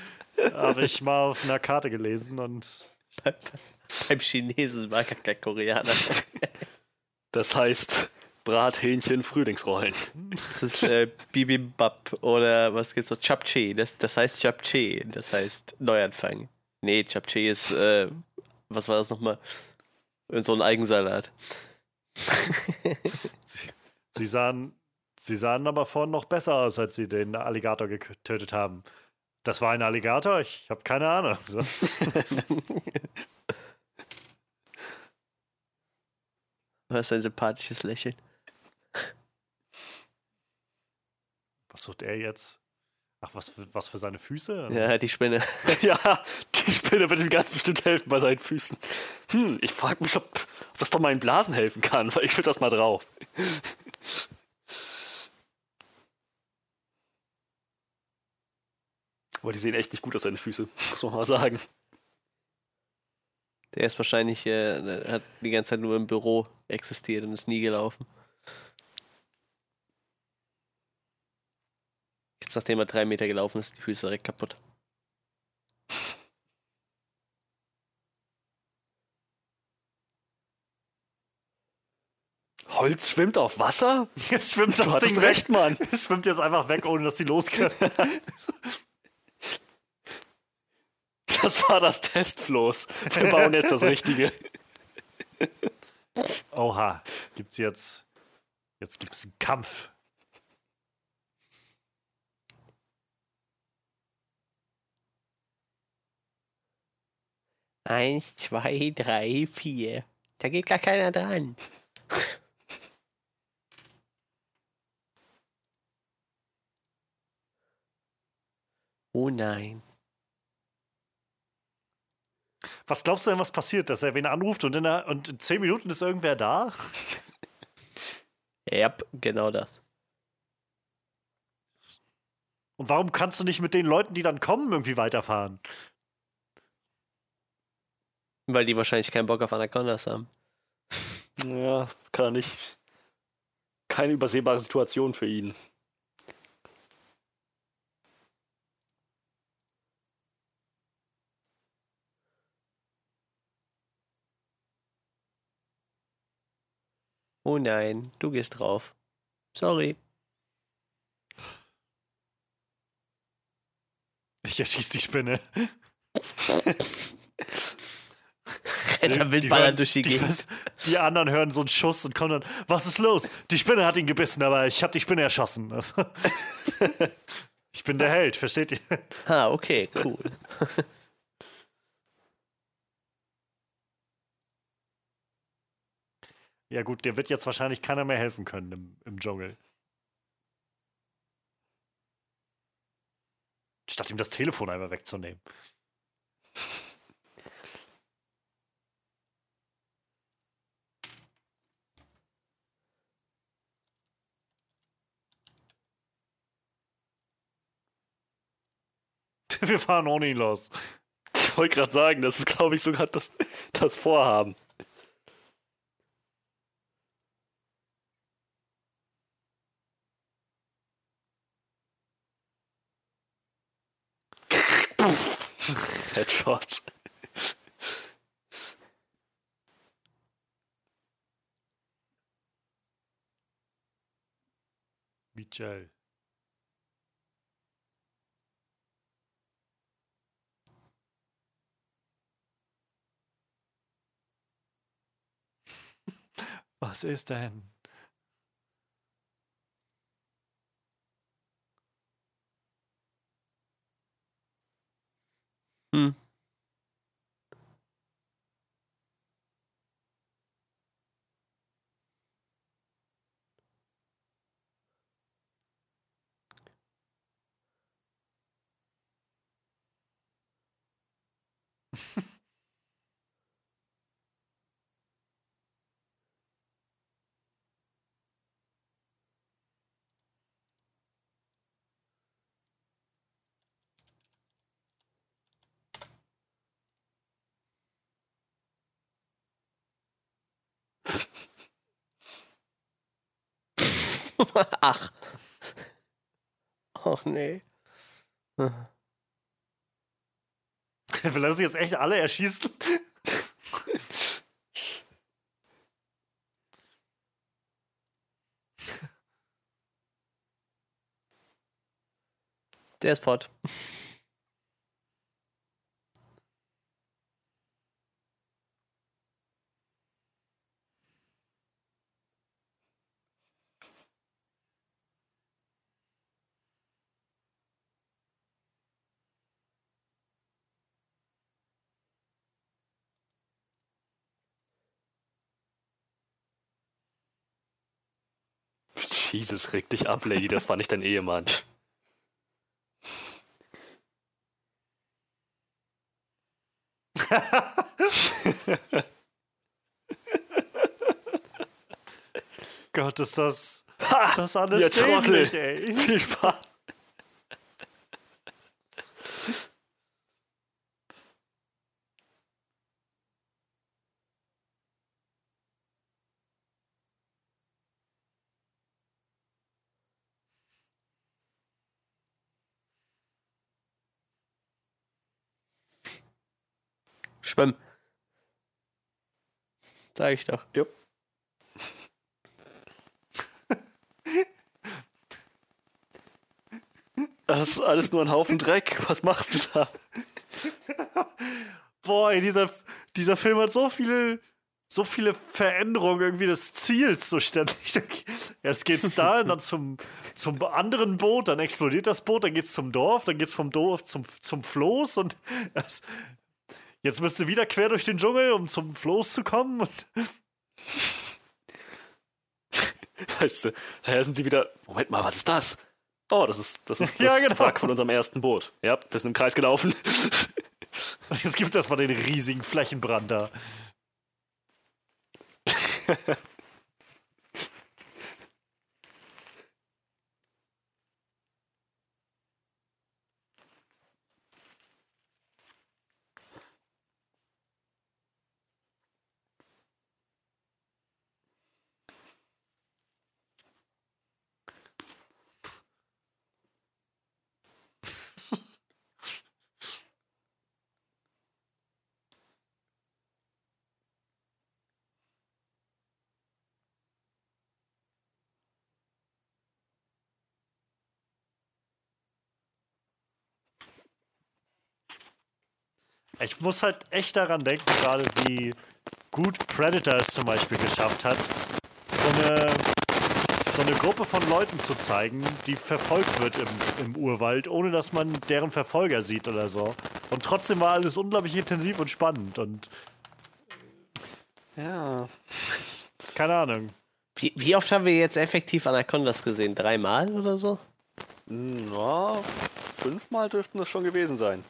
Habe ich mal auf einer Karte gelesen und. Beim Chinesen war gar kein Koreaner. Das heißt, Brathähnchen Frühlingsrollen. Das ist äh, Bibimbap oder was gibt's noch? Chapche. Das, das heißt Chapche. Das heißt Neuanfang. Nee, Chapche ist, äh, was war das nochmal? So ein Eigensalat. sie, sie, sahen, sie sahen aber vorhin noch besser aus, als sie den Alligator getötet haben. Das war ein Alligator? Ich habe keine Ahnung. So. Was ein sympathisches Lächeln. Sucht er jetzt? Ach, was für, was für seine Füße? Ja, die Spinne. ja, die Spinne wird ihm ganz bestimmt helfen bei seinen Füßen. Hm, ich frage mich, ob, ob das bei meinen Blasen helfen kann, weil ich will das mal drauf. Aber die sehen echt nicht gut aus, seine Füße, muss man mal sagen. Der ist wahrscheinlich, äh, hat die ganze Zeit nur im Büro existiert und ist nie gelaufen. Nachdem er drei Meter gelaufen ist, die Füße direkt kaputt. Holz schwimmt auf Wasser? Jetzt schwimmt das Ding recht, Mann. Es schwimmt jetzt einfach weg, ohne dass sie los können. Das war das Testfloß. Wir bauen jetzt das Richtige. Oha, gibt's jetzt. Jetzt gibt's einen Kampf. Eins, zwei, drei, vier. Da geht gar keiner dran. oh nein. Was glaubst du denn, was passiert, dass er wen anruft und in, der, und in zehn Minuten ist irgendwer da? Ja, yep, genau das. Und warum kannst du nicht mit den Leuten, die dann kommen, irgendwie weiterfahren? Weil die wahrscheinlich keinen Bock auf Anacondas haben. Ja, kann er nicht. Keine übersehbare Situation für ihn. Oh nein, du gehst drauf. Sorry. Ich erschieß die Spinne. Retter Wildballer durch die, Gegend. Die anderen hören so einen Schuss und kommen dann, was ist los? Die Spinne hat ihn gebissen, aber ich habe die Spinne erschossen. ich bin der Held, versteht ihr? Ah, okay, cool. Ja gut, dir wird jetzt wahrscheinlich keiner mehr helfen können im, im Dschungel. Statt ihm das Telefon einmal wegzunehmen. Wir fahren ohne ihn los. Ich wollte gerade sagen, das ist, glaube ich, sogar das, das Vorhaben. Headshot. Michel. Was ist denn? Hm. Ach. Ach nee. Wir lassen jetzt echt alle erschießen. Der ist fort. Jesus, reg dich ab, Lady, das war nicht dein Ehemann. Gott, ist das, ist das alles ja, dämlich, ey. Viel Spaß. Schwimmen. Sag ich doch. Jupp. Das ist alles nur ein Haufen Dreck. Was machst du da? Boah, ey, dieser, dieser Film hat so viele, so viele Veränderungen irgendwie des Ziels so ständig. Erst geht's da, dann zum, zum anderen Boot, dann explodiert das Boot, dann geht's zum Dorf, dann geht's vom Dorf zum, zum Floß und das, Jetzt müsst ihr wieder quer durch den Dschungel, um zum Floß zu kommen. Und weißt du, daher sind sie wieder. Moment mal, was ist das? Oh, das ist das, ist das ja, genau. Wrack von unserem ersten Boot. Ja, wir sind im Kreis gelaufen. Und jetzt gibt es erstmal den riesigen Flächenbrand da. Ich muss halt echt daran denken, gerade wie gut Predator es zum Beispiel geschafft hat, so eine, so eine Gruppe von Leuten zu zeigen, die verfolgt wird im, im Urwald, ohne dass man deren Verfolger sieht oder so. Und trotzdem war alles unglaublich intensiv und spannend und. Ja. Keine Ahnung. Wie, wie oft haben wir jetzt effektiv Anacondas gesehen? Dreimal oder so? Na, fünfmal dürften das schon gewesen sein.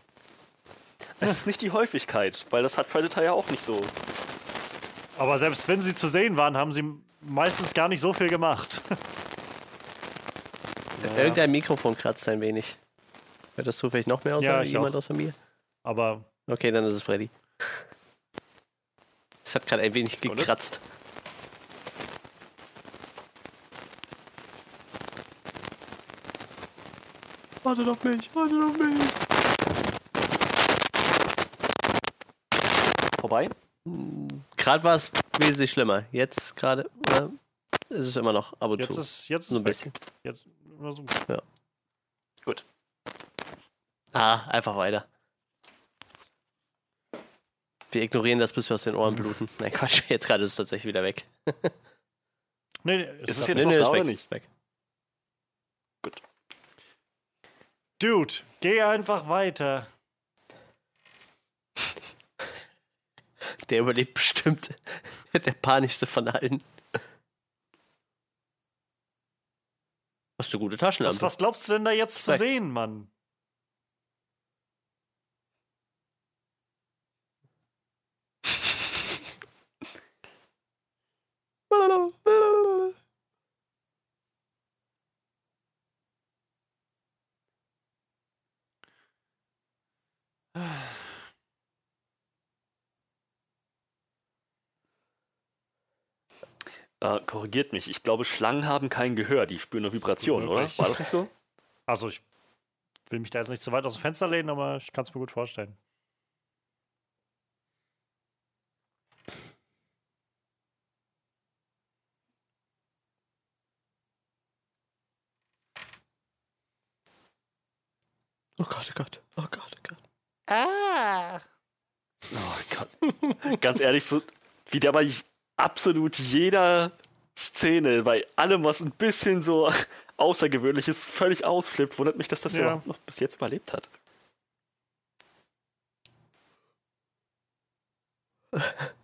Es ist nicht die Häufigkeit, weil das hat Predator ja auch nicht so. Aber selbst wenn sie zu sehen waren, haben sie meistens gar nicht so viel gemacht. Ja. Irgendein Mikrofon kratzt ein wenig. Hört das zufällig noch mehr aus ja, jemand auch. außer mir? Aber. Okay, dann ist es Freddy. Es hat gerade ein wenig gekratzt. Warte auf mich, warte auf mich. Vorbei? Gerade war es wesentlich schlimmer. Jetzt gerade äh, ist es immer noch ab und jetzt zu. Ist, jetzt so ein bisschen. Jetzt nur so. Ja. Gut. Ah, einfach weiter. Wir ignorieren das, bis wir aus den Ohren bluten. Nein, Quatsch, jetzt gerade ist es tatsächlich wieder weg. nee, nee, ist es jetzt nee, noch nee, da oder nicht? Weg. Gut. Dude, geh einfach weiter. Der überlebt bestimmt. Der panischste von allen. Hast du gute Taschenlampe? Was, was glaubst du denn da jetzt zu sehen, Mann? Äh, korrigiert mich. Ich glaube, Schlangen haben kein Gehör. Die spüren nur Vibrationen, oder? War das nicht so? Also, ich will mich da jetzt nicht zu weit aus dem Fenster lehnen, aber ich kann es mir gut vorstellen. Oh Gott, oh Gott, oh Gott, oh Gott. Ah! Oh Gott. Ganz ehrlich, so wie der bei absolut jeder Szene, bei allem, was ein bisschen so außergewöhnlich ist, völlig ausflippt, wundert mich, dass das ja. überhaupt noch bis jetzt überlebt hat.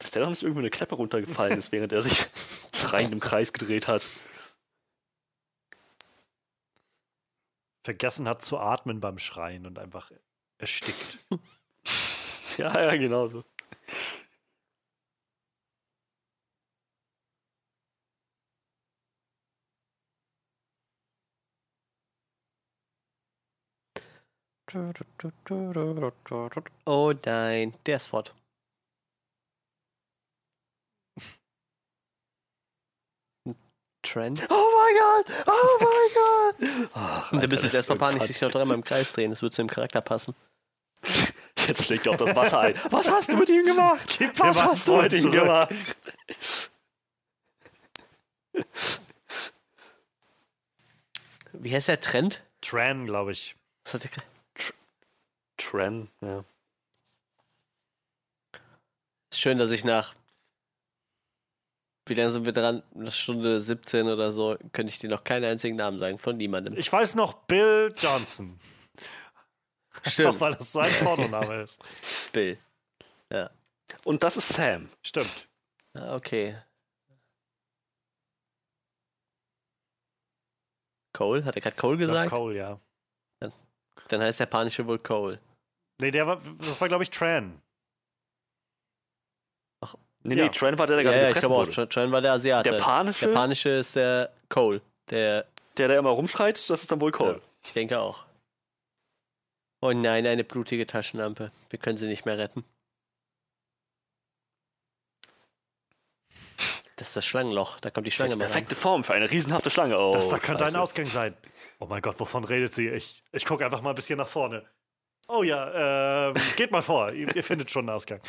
Dass der doch nicht irgendwie eine Kleppe runtergefallen ist, während er sich rein im Kreis gedreht hat. Vergessen hat zu atmen beim Schreien und einfach erstickt. ja, ja, genau so. Oh nein, der ist fort. Trend. Oh mein Gott! Oh mein Gott! Ach, Und da bist jetzt erstmal panisch sich noch dreimal im Kreis drehen. Das wird zu dem Charakter passen. Jetzt schlägt er auf das Wasser ein. Was hast du mit ihm gemacht? Gib Was hast du mit ihm gemacht? Wie heißt der Trend? Tran, glaube ich. Was hat der Tran, ja. Ist schön, dass ich nach. Wie lange sind wir dran? Eine Stunde 17 oder so, könnte ich dir noch keinen einzigen Namen sagen, von niemandem. Ich weiß noch Bill Johnson. Stimmt. Einfach weil das sein Pornoname ist. Bill. Ja. Und das ist Sam. Stimmt. Ah, okay. Cole? Hat er gerade Cole gesagt? Cole, ja. Dann, dann heißt der Panische wohl Cole. Nee, der war, das war, glaube ich, Tran. Ach, nee, ja. nee, Tran war der, der gerade ja, ja, ich glaube auch, Tran war der Asiate. Der Panische? Der Panische ist der Cole. Der, der, der immer rumschreit, das ist dann wohl Cole. Ja, ich denke auch. Oh nein, eine blutige Taschenlampe. Wir können sie nicht mehr retten. Das ist das Schlangenloch. Da kommt die Schlange mal Perfekte Form für eine riesenhafte Schlange. Oh, das da könnte ein Ausgang sein. Oh mein Gott, wovon redet sie? Ich, ich gucke einfach mal ein bisschen nach vorne. Oh ja, äh, geht mal vor. ihr, ihr findet schon einen Ausgang.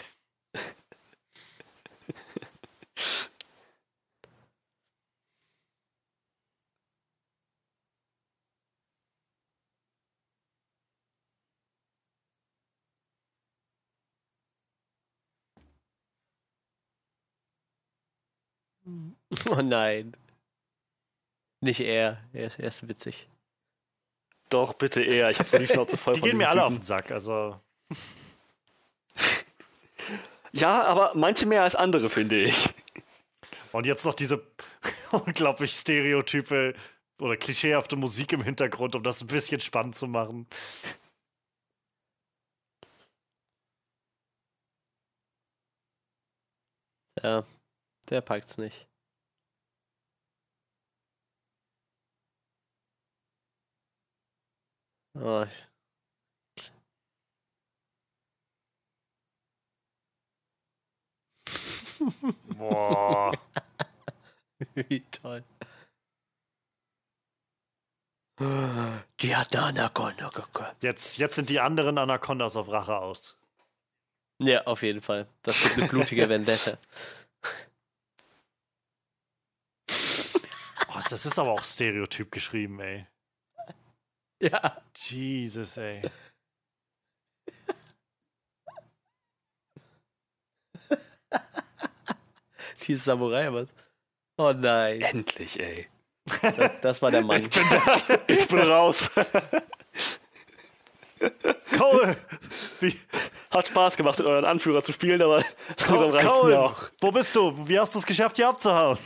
Oh nein. Nicht er. Er ist, er ist witzig. Doch, bitte er. Ich hab so die Schnauze voll Die gehen mir alle Typen. auf den Sack, also. ja, aber manche mehr als andere, finde ich. Und jetzt noch diese unglaublich stereotype oder klischeehafte Musik im Hintergrund, um das ein bisschen spannend zu machen. Ja, der packt's nicht. Oh, ich Boah. Wie toll. Die hat eine Anaconda geköpft. Jetzt, jetzt sind die anderen Anacondas auf Rache aus. Ja, auf jeden Fall. Das wird eine blutige Vendetta. Oh, das ist aber auch stereotyp geschrieben, ey. Ja. Jesus, ey. Die Samurai, was? Oh nein. Endlich, ey. Das, das war der Mann. Ich bin, ich bin raus. Cole, wie? Hat Spaß gemacht, mit euren Anführer zu spielen, aber langsam reicht's mir auch. Wo bist du? Wie hast du es geschafft, hier abzuhauen?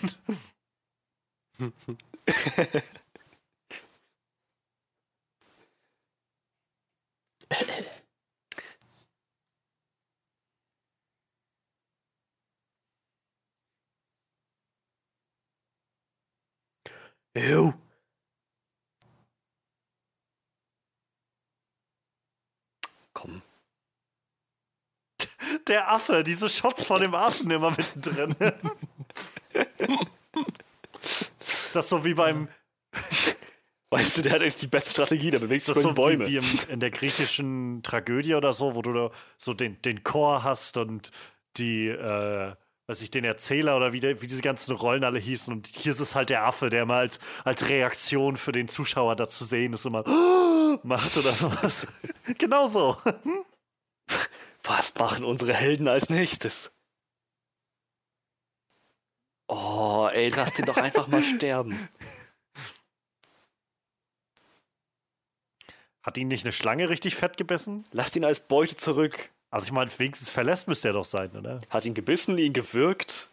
Ew. Komm. Der Affe, diese Shots von dem Affen immer mittendrin. ist das so wie beim. Weißt du, der hat eigentlich die beste Strategie, der bewegt sich so Bäume. Wie, wie in der griechischen Tragödie oder so, wo du so den, den Chor hast und die, äh, weiß ich, den Erzähler oder wie, der, wie diese ganzen Rollen alle hießen. Und hier ist es halt der Affe, der mal als, als Reaktion für den Zuschauer da zu sehen ist, immer macht oder sowas. genau so. Was machen unsere Helden als nächstes? Oh, ey, lass den doch einfach mal sterben. Hat ihn nicht eine Schlange richtig fett gebissen? Lasst ihn als Beute zurück. Also ich meine, wenigstens verlässt müsste er doch sein, oder? Hat ihn gebissen, ihn gewürgt.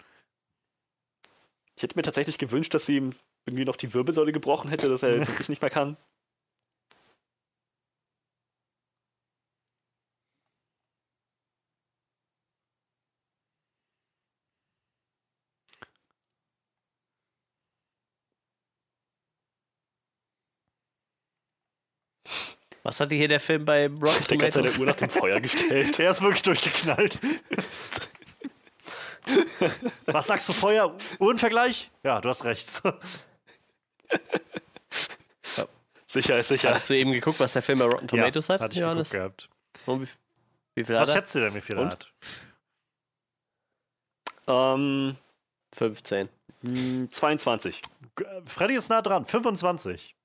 Ich hätte mir tatsächlich gewünscht, dass sie ihm irgendwie noch die Wirbelsäule gebrochen hätte, dass er jetzt wirklich nicht mehr kann. Was hatte hier der Film bei Rock Der hat seine Uhr nach dem Feuer gestellt. der ist wirklich durchgeknallt. Was sagst du, Feuer? Uhrenvergleich? Ja, du hast recht. ja. Sicher ist sicher. Hast du eben geguckt, was der Film bei Rotten Tomatoes ja, hat? Hatte ich Johannes? gehabt. Und wie, wie viel was schätzt du denn, wie viel er hat? Ähm, 15. 22. Freddy ist nah dran, 25.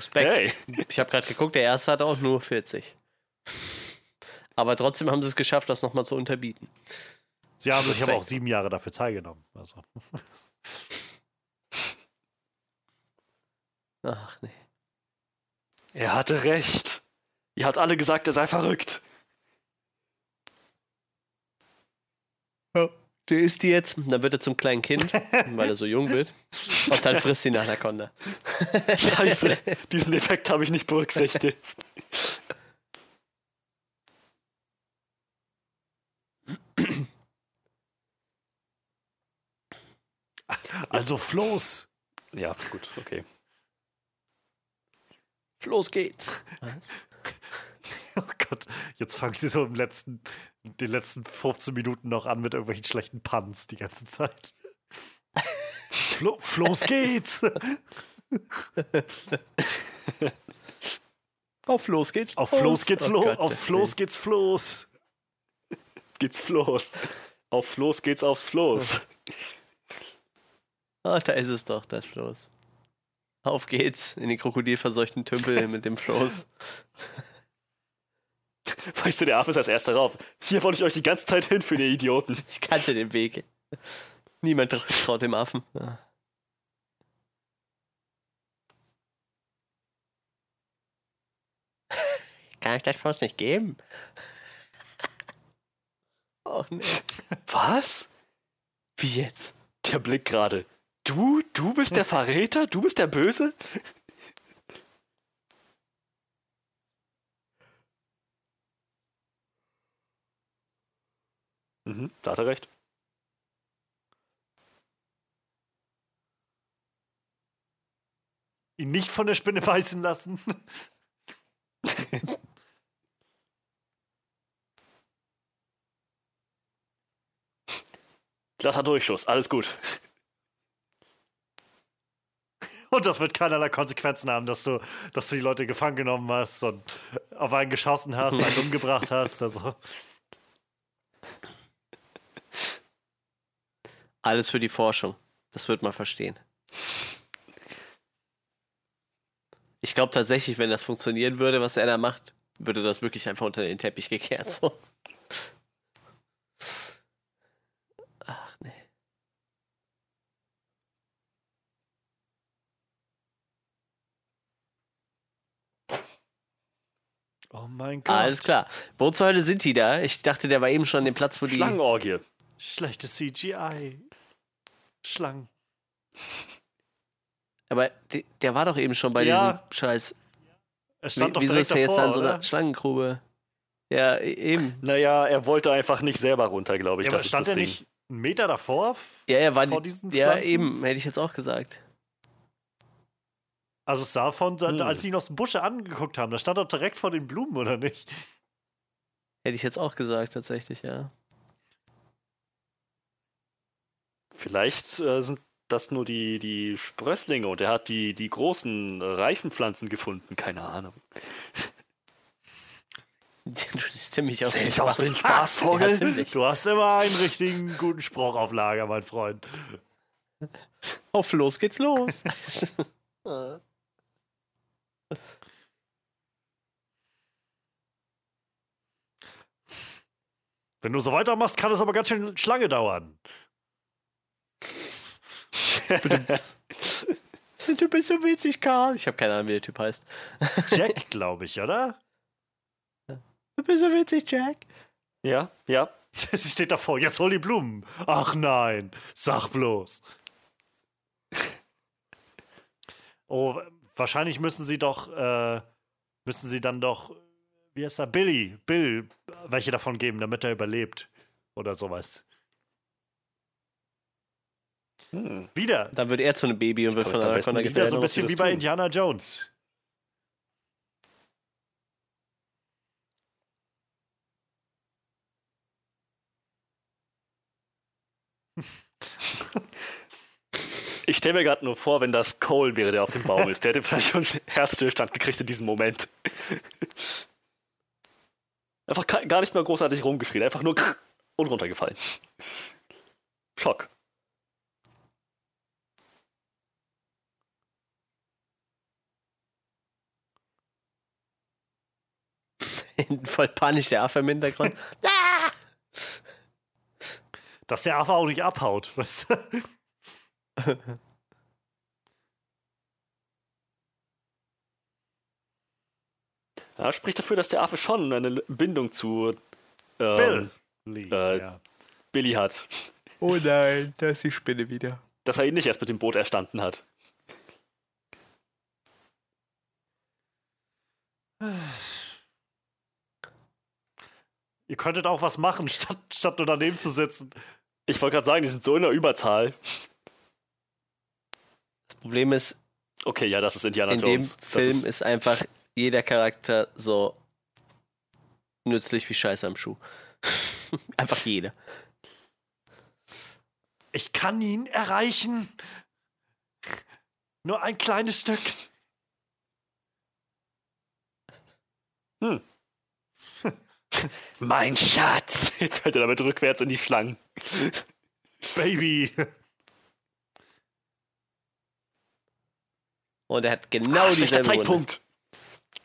Respekt. Hey. Ich habe gerade geguckt, der erste hat auch nur 40. Aber trotzdem haben sie es geschafft, das nochmal zu unterbieten. Sie haben sich aber auch sieben Jahre dafür Zeit genommen. Also. Ach nee. Er hatte recht. Ihr habt alle gesagt, er sei verrückt. Der isst die jetzt, dann wird er zum kleinen Kind, weil er so jung wird. Und dann frisst ihn Anaconda. Scheiße, diesen Effekt habe ich nicht berücksichtigt. Also Floß. Ja, gut, okay. Floß geht's. Was? Oh Gott, jetzt fangen sie so im letzten, den letzten 15 Minuten noch an mit irgendwelchen schlechten Puns die ganze Zeit. Flo Floß geht's! Auf Floß geht's. Auf Floß geht's oh los. Auf Floß geht's Floß. Geht's Floß. Auf Floß geht's aufs Floß. Ah, oh, da ist es doch, das Floß. Auf geht's in den krokodilverseuchten Tümpel mit dem Floß. Weißt du, der Affe ist als erster rauf. Hier wollte ich euch die ganze Zeit hinführen, ihr Idioten. Ich kannte den Weg. Niemand traut dem Affen. Ja. Kann ich das fast nicht geben? Oh nee. Was? Wie jetzt? Der Blick gerade. Du, du bist der Verräter? Du bist der Böse? Mhm, da hat er recht. Ihn nicht von der Spinne beißen lassen. Glatter Durchschuss, alles gut. Und das wird keinerlei Konsequenzen haben, dass du, dass du die Leute gefangen genommen hast und auf einen geschossen hast, einen umgebracht hast. Also. Alles für die Forschung. Das wird man verstehen. Ich glaube tatsächlich, wenn das funktionieren würde, was er da macht, würde das wirklich einfach unter den Teppich gekehrt. So. Ach nee. Oh mein Gott. Alles klar. Wo zur Hölle sind die da? Ich dachte, der war eben schon an dem Platz, wo die. Schlangenorgie. Schlechte CGI. Schlangen. Aber die, der war doch eben schon bei ja. diesem Scheiß. Er stand Wie, wieso ist er jetzt davor, an so einer Schlangengrube? Ja, e, eben. Naja, er wollte einfach nicht selber runter, glaube ich. Ja, das stand er nicht einen Meter davor? Ja, er war vor diesen Ja, eben, hätte ich jetzt auch gesagt. Also es sah von, hm. als sie ihn aus dem Busche angeguckt haben, da stand er direkt vor den Blumen, oder nicht? Hätte ich jetzt auch gesagt, tatsächlich, ja. Vielleicht äh, sind das nur die, die Sprösslinge und er hat die, die großen Reifenpflanzen gefunden, keine Ahnung. Du siehst ziemlich aus, ein, aus wie ein Spaßvogel. Ja, du hast immer einen richtigen guten Spruch auf Lager, mein Freund. Auf los geht's los. Wenn du so weitermachst, kann es aber ganz schön Schlange dauern. du bist so witzig, Karl. Ich habe keine Ahnung, wie der Typ heißt. Jack, glaube ich, oder? Du bist so witzig, Jack. Ja, ja. Sie steht davor, jetzt hol die Blumen. Ach nein, sag bloß. Oh, wahrscheinlich müssen sie doch, äh, müssen sie dann doch, wie heißt er, Billy, Bill, welche davon geben, damit er überlebt. Oder sowas. Hm. Wieder. Dann wird er zu einem Baby und wird von der, von der Wieder so ein bisschen wie bei tun. Indiana Jones. Ich stelle mir gerade nur vor, wenn das Cole wäre, der auf dem Baum ist. Der hätte vielleicht schon Herzstillstand gekriegt in diesem Moment. Einfach gar nicht mal großartig rumgeschrien, einfach nur und runtergefallen. Schock. Voll panisch der Affe im Hintergrund. Dass der Affe auch nicht abhaut. Weißt du? Ja, spricht dafür, dass der Affe schon eine Bindung zu ähm, Billy, äh, ja. Billy hat. Oh nein, da ist die Spinne wieder. Dass er ihn nicht erst mit dem Boot erstanden hat. Ihr könntet auch was machen, statt, statt nur daneben zu sitzen. Ich wollte gerade sagen, die sind so in der Überzahl. Das Problem ist, okay, ja, das ist Indiana in Jones. In dem Film ist, ist einfach jeder Charakter so nützlich wie Scheiße am Schuh. einfach jeder. Ich kann ihn erreichen. Nur ein kleines Stück. Hm. Mein Schatz. Jetzt fällt er damit rückwärts in die Schlangen. Baby. Und er hat genau Ach, dieselbe Zeitpunkt. Runde.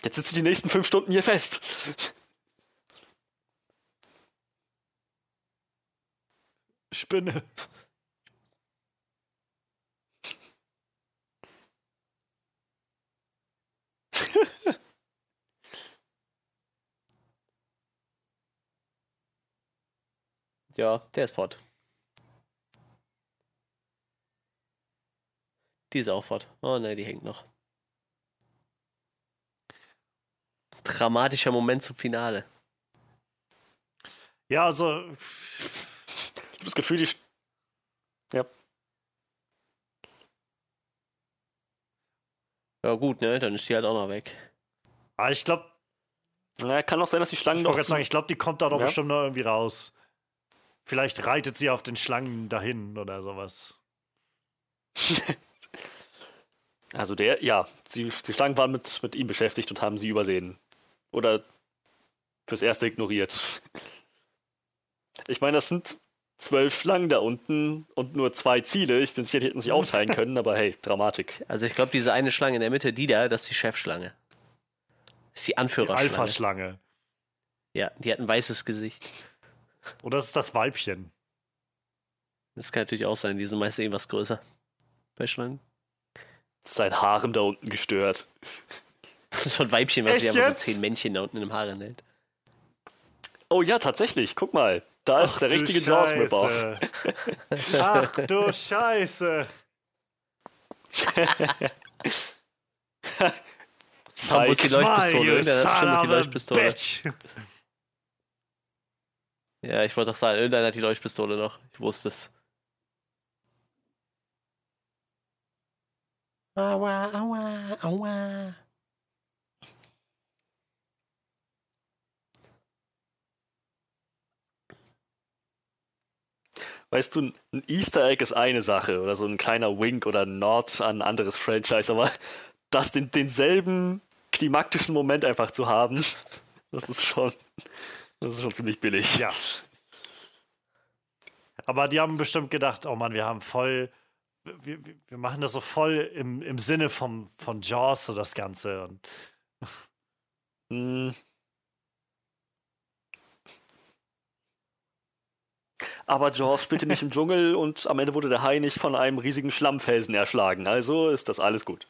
Jetzt sitzt du die nächsten fünf Stunden hier fest. Spinne. Ja, der ist fort. Die ist auch fort. Oh ne, die hängt noch. Dramatischer Moment zum Finale. Ja, also. Ich habe das Gefühl, die. Ja. Ja, gut, ne? Dann ist die halt auch noch weg. Aber ah, ich glaube. Na, kann auch sein, dass die Schlangen noch. Sagen, ich glaube, die kommt da doch ja? bestimmt noch irgendwie raus. Vielleicht reitet sie auf den Schlangen dahin oder sowas. Also der, ja, sie, die Schlangen waren mit, mit ihm beschäftigt und haben sie übersehen. Oder fürs Erste ignoriert. Ich meine, das sind zwölf Schlangen da unten und nur zwei Ziele. Ich bin sicher, die hätten sich aufteilen können, aber hey, Dramatik. Also ich glaube, diese eine Schlange in der Mitte, die da, das ist die Chefschlange. Das ist die Anführerschlange. Die Alpha-Schlange. Ja, die hat ein weißes Gesicht. Oder ist das Weibchen? Das kann natürlich auch sein, die sind meist irgendwas größer. Bei Schlangen. Sein Haaren da unten gestört. Das ist schon ein Weibchen, was sich aber so zehn Männchen da unten im Haaren hält. Oh ja, tatsächlich. Guck mal. Da ist Ach, der richtige Jaws Rip-Off. Ach du Scheiße. Wo ist die Leuchtpistole? Der hat schon die Leuchtpistole. Ja, ich wollte doch sagen, irgendeiner hat die Leuchtpistole noch. Ich wusste es. Aua, aua, aua. Weißt du, ein Easter Egg ist eine Sache oder so ein kleiner Wink oder Nord an ein anderes Franchise, aber das den, denselben klimaktischen Moment einfach zu haben, das ist schon, das ist schon ziemlich billig. Ja. Aber die haben bestimmt gedacht, oh Mann, wir haben voll wir, wir machen das so voll im, im Sinne vom, von Jaws, so das Ganze. Und hm. Aber Jaws spielte nicht im Dschungel und am Ende wurde der Hai nicht von einem riesigen Schlammfelsen erschlagen. Also ist das alles gut.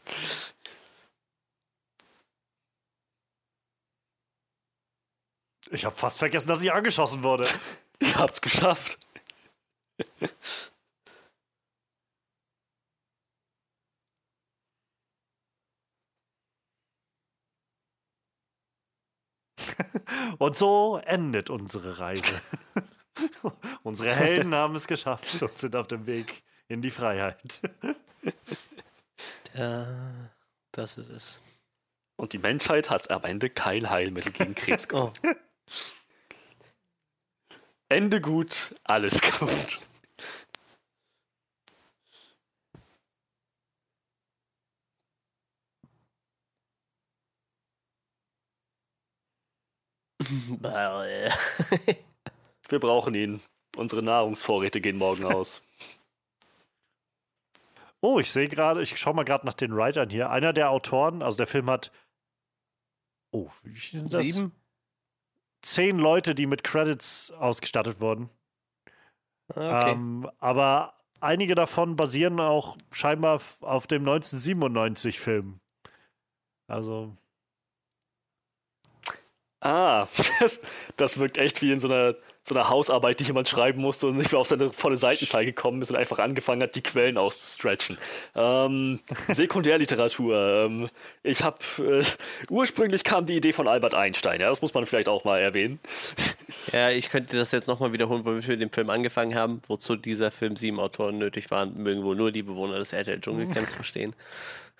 Ich habe fast vergessen, dass ich angeschossen wurde. Ihr habt's geschafft. Und so endet unsere Reise. unsere Helden haben es geschafft und sind auf dem Weg in die Freiheit. ja, das ist es. Und die Menschheit hat am Ende kein Heilmittel gegen Krebs gefunden. Oh. Ende gut, alles gut. Wir brauchen ihn. Unsere Nahrungsvorräte gehen morgen aus. Oh, ich sehe gerade, ich schaue mal gerade nach den Writern hier. Einer der Autoren, also der Film hat. Oh, wie sind das? Sieben? Zehn Leute, die mit Credits ausgestattet wurden. Okay. Ähm, aber einige davon basieren auch scheinbar auf dem 1997-Film. Also. Ah, das, das wirkt echt wie in so einer, so einer Hausarbeit, die jemand schreiben musste und nicht mehr auf seine volle Seitenzahl gekommen ist und einfach angefangen hat, die Quellen auszustretchen. Ähm, Sekundärliteratur. Ähm, ich habe äh, ursprünglich kam die Idee von Albert Einstein. Ja, das muss man vielleicht auch mal erwähnen. Ja, ich könnte das jetzt nochmal wiederholen, wo wir mit dem Film angefangen haben, wozu dieser Film sieben Autoren nötig waren, mögen wohl nur die Bewohner des RTL Dschungelcamps verstehen.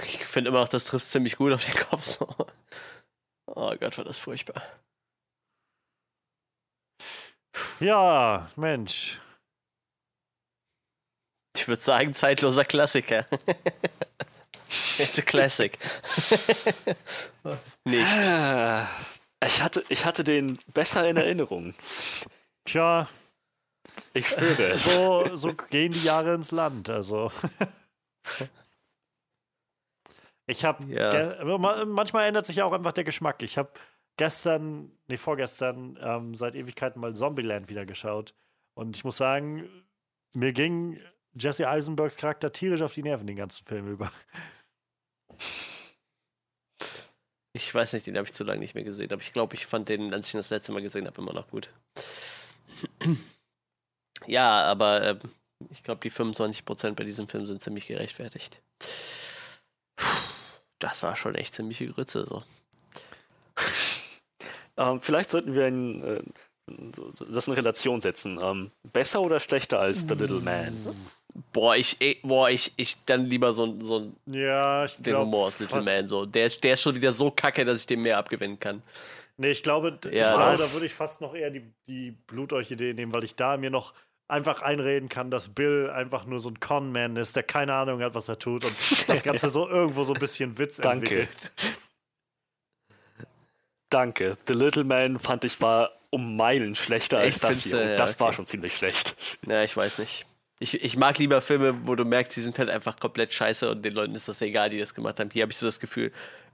Ich finde immer auch, das trifft ziemlich gut auf den Kopf so. Oh Gott, war das furchtbar. Ja, Mensch. Ich würde sagen, zeitloser Klassiker. It's a classic. Nicht. Ah, ich hatte, ich hatte den besser in Erinnerung. Tja. Ich spüre es. So, so gehen die Jahre ins Land, also. Ich habe ja. manchmal ändert sich ja auch einfach der Geschmack. Ich habe gestern, nee, vorgestern, ähm, seit Ewigkeiten mal Zombieland wieder geschaut. Und ich muss sagen, mir ging Jesse Eisenbergs Charakter tierisch auf die Nerven den ganzen Film über. Ich weiß nicht, den habe ich zu lange nicht mehr gesehen, aber ich glaube, ich fand den, als ich ihn das letzte Mal gesehen habe, immer noch gut. Ja, aber äh, ich glaube, die 25% bei diesem Film sind ziemlich gerechtfertigt. Das war schon echt ziemliche Grütze, so. Ähm, vielleicht sollten wir ein, äh, das in Relation setzen. Ähm, besser oder schlechter als The Little Man? Boah, ich, boah, ich, ich dann lieber so, so ein ja, ich den glaub, Humor aus Little Man. So. Der, der ist schon wieder so kacke, dass ich dem mehr abgewinnen kann. Nee, ich glaube, ja, ich glaube da würde ich fast noch eher die, die Blutorchidee nehmen, weil ich da mir noch einfach einreden kann, dass Bill einfach nur so ein Con-Man ist, der keine Ahnung hat, was er tut und das Ganze so irgendwo so ein bisschen Witz Danke. entwickelt. Danke. The Little Man fand ich war um Meilen schlechter als das hier. Und das okay. war schon ziemlich schlecht. Ja, ich weiß nicht. Ich, ich mag lieber Filme, wo du merkst, die sind halt einfach komplett scheiße und den Leuten ist das egal, die das gemacht haben. Hier habe ich so das Gefühl,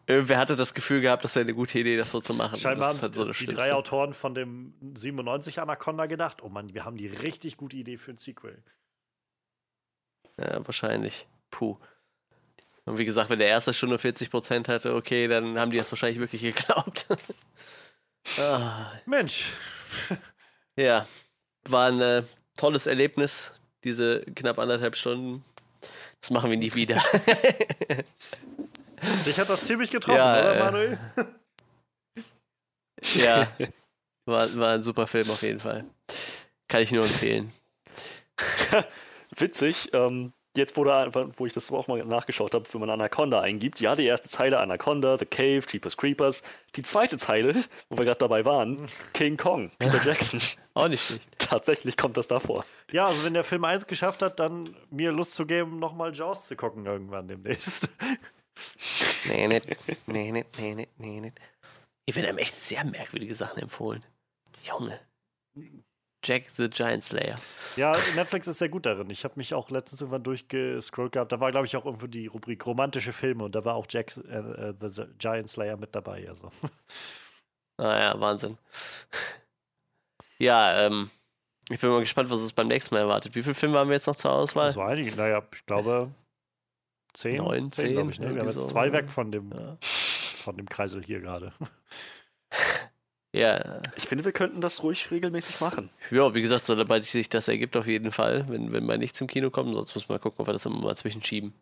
Irgendwer hatte das Gefühl gehabt, das wäre eine gute Idee, das so zu machen. Scheinbar haben halt so die drei Autoren von dem 97 Anaconda gedacht, oh Mann, wir haben die richtig gute Idee für ein Sequel. Ja, wahrscheinlich. Puh. Und wie gesagt, wenn der erste schon nur 40% hatte, okay, dann haben die das wahrscheinlich wirklich geglaubt. ah. Mensch. ja, war ein äh, tolles Erlebnis, diese knapp anderthalb Stunden. Das machen wir nie wieder. Dich hat das ziemlich getroffen, ja, oder, äh, Manuel? ja, war, war ein super Film auf jeden Fall. Kann ich nur empfehlen. Witzig, ähm, jetzt wo, da, wo ich das auch mal nachgeschaut habe, wenn man Anaconda eingibt, ja, die erste Zeile Anaconda, The Cave, Cheapest Creepers. Die zweite Zeile, wo wir gerade dabei waren, King Kong, Peter Jackson. auch nicht schlecht. Tatsächlich kommt das davor. Ja, also wenn der Film eins geschafft hat, dann mir Lust zu geben, nochmal Jaws zu gucken irgendwann demnächst. Nee, nicht. Nee, nicht, nee, nicht, nee, nicht. Hier werden einem echt sehr merkwürdige Sachen empfohlen. Junge. Jack the Giant Slayer. Ja, Netflix ist sehr gut darin. Ich habe mich auch letztens irgendwann durchgescrollt gehabt. Da war, glaube ich, auch irgendwo die Rubrik romantische Filme und da war auch Jack äh, äh the Giant Slayer mit dabei. Also. Ah ja, Wahnsinn. Ja, ähm, ich bin mal gespannt, was uns beim nächsten Mal erwartet. Wie viele Filme haben wir jetzt noch zur Auswahl? So einige. Naja, ich glaube Zehn? Neun, zehn, glaube ich. Ne? Wir haben jetzt zwei weg von dem, ja. von dem Kreisel hier gerade. Ja. Ich finde, wir könnten das ruhig regelmäßig machen. Ja, wie gesagt, sobald sich das ergibt, auf jeden Fall, wenn, wenn mal nichts im Kino kommt. Sonst muss man gucken, ob wir das immer mal zwischenschieben.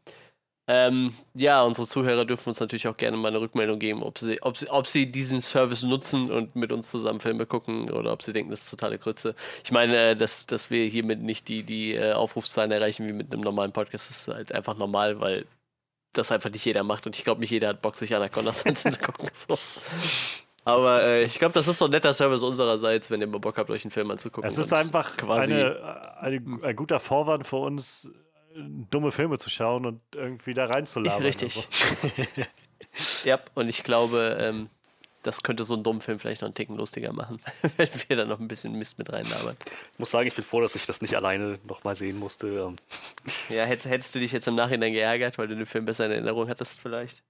Ähm, ja, unsere Zuhörer dürfen uns natürlich auch gerne mal eine Rückmeldung geben, ob sie, ob, sie, ob sie diesen Service nutzen und mit uns zusammen Filme gucken oder ob sie denken, das ist totale Grütze. Ich meine, äh, dass, dass wir hiermit nicht die, die äh, Aufrufszahlen erreichen wie mit einem normalen Podcast, ist halt einfach normal, weil das einfach nicht jeder macht und ich glaube, nicht jeder hat Bock, sich Anacondas anzugucken. So. Aber äh, ich glaube, das ist so ein netter Service unsererseits, wenn ihr mal Bock habt, euch einen Film anzugucken. Es ist einfach quasi eine, eine, ein guter Vorwand für uns, dumme Filme zu schauen und irgendwie da reinzulabern. Richtig. ja, und ich glaube, ähm, das könnte so einen dummen Film vielleicht noch einen Ticken lustiger machen, wenn wir da noch ein bisschen Mist mit reinlabern. Ich muss sagen, ich bin froh, dass ich das nicht alleine nochmal sehen musste. Ähm. Ja, hättest, hättest du dich jetzt im Nachhinein geärgert, weil du den Film besser in Erinnerung hattest, vielleicht?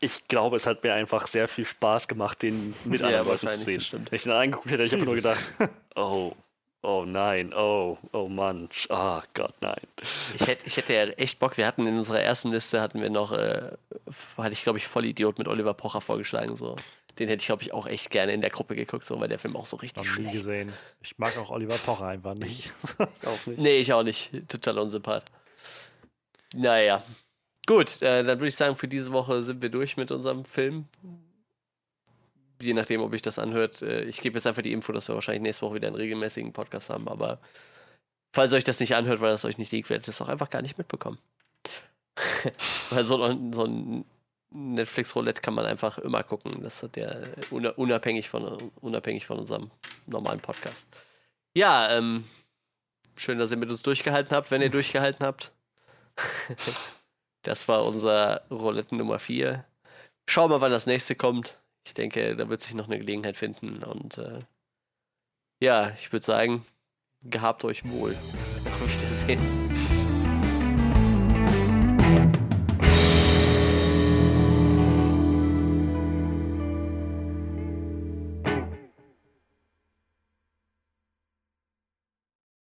Ich glaube, es hat mir einfach sehr viel Spaß gemacht, den mit anderen ja, Leuten zu sehen. Wenn ich den angeguckt hätte, hätte ich einfach nur gedacht, oh, Oh nein, oh, oh Mann, oh Gott, nein. Ich hätte, ich hätte ja echt Bock, wir hatten in unserer ersten Liste, hatten wir noch, äh, hatte ich glaube ich Vollidiot mit Oliver Pocher vorgeschlagen, so. Den hätte ich glaube ich auch echt gerne in der Gruppe geguckt, so, weil der Film auch so richtig Noch nie gesehen. Ich mag auch Oliver Pocher einfach nicht. auch nicht. Nee, ich auch nicht. Total unsympath. Naja. Gut, äh, dann würde ich sagen, für diese Woche sind wir durch mit unserem Film je nachdem, ob ich das anhört, äh, ich gebe jetzt einfach die Info, dass wir wahrscheinlich nächste Woche wieder einen regelmäßigen Podcast haben, aber falls euch das nicht anhört, weil das euch nicht liegt, werdet ihr das auch einfach gar nicht mitbekommen. weil so, so ein Netflix-Roulette kann man einfach immer gucken. Das hat der unabhängig von, unabhängig von unserem normalen Podcast. Ja, ähm, schön, dass ihr mit uns durchgehalten habt, wenn ihr durchgehalten habt. das war unser Roulette Nummer 4. Schauen wir mal, wann das nächste kommt ich denke, da wird sich noch eine Gelegenheit finden. Und äh, ja, ich würde sagen, gehabt euch wohl. Auf Wiedersehen.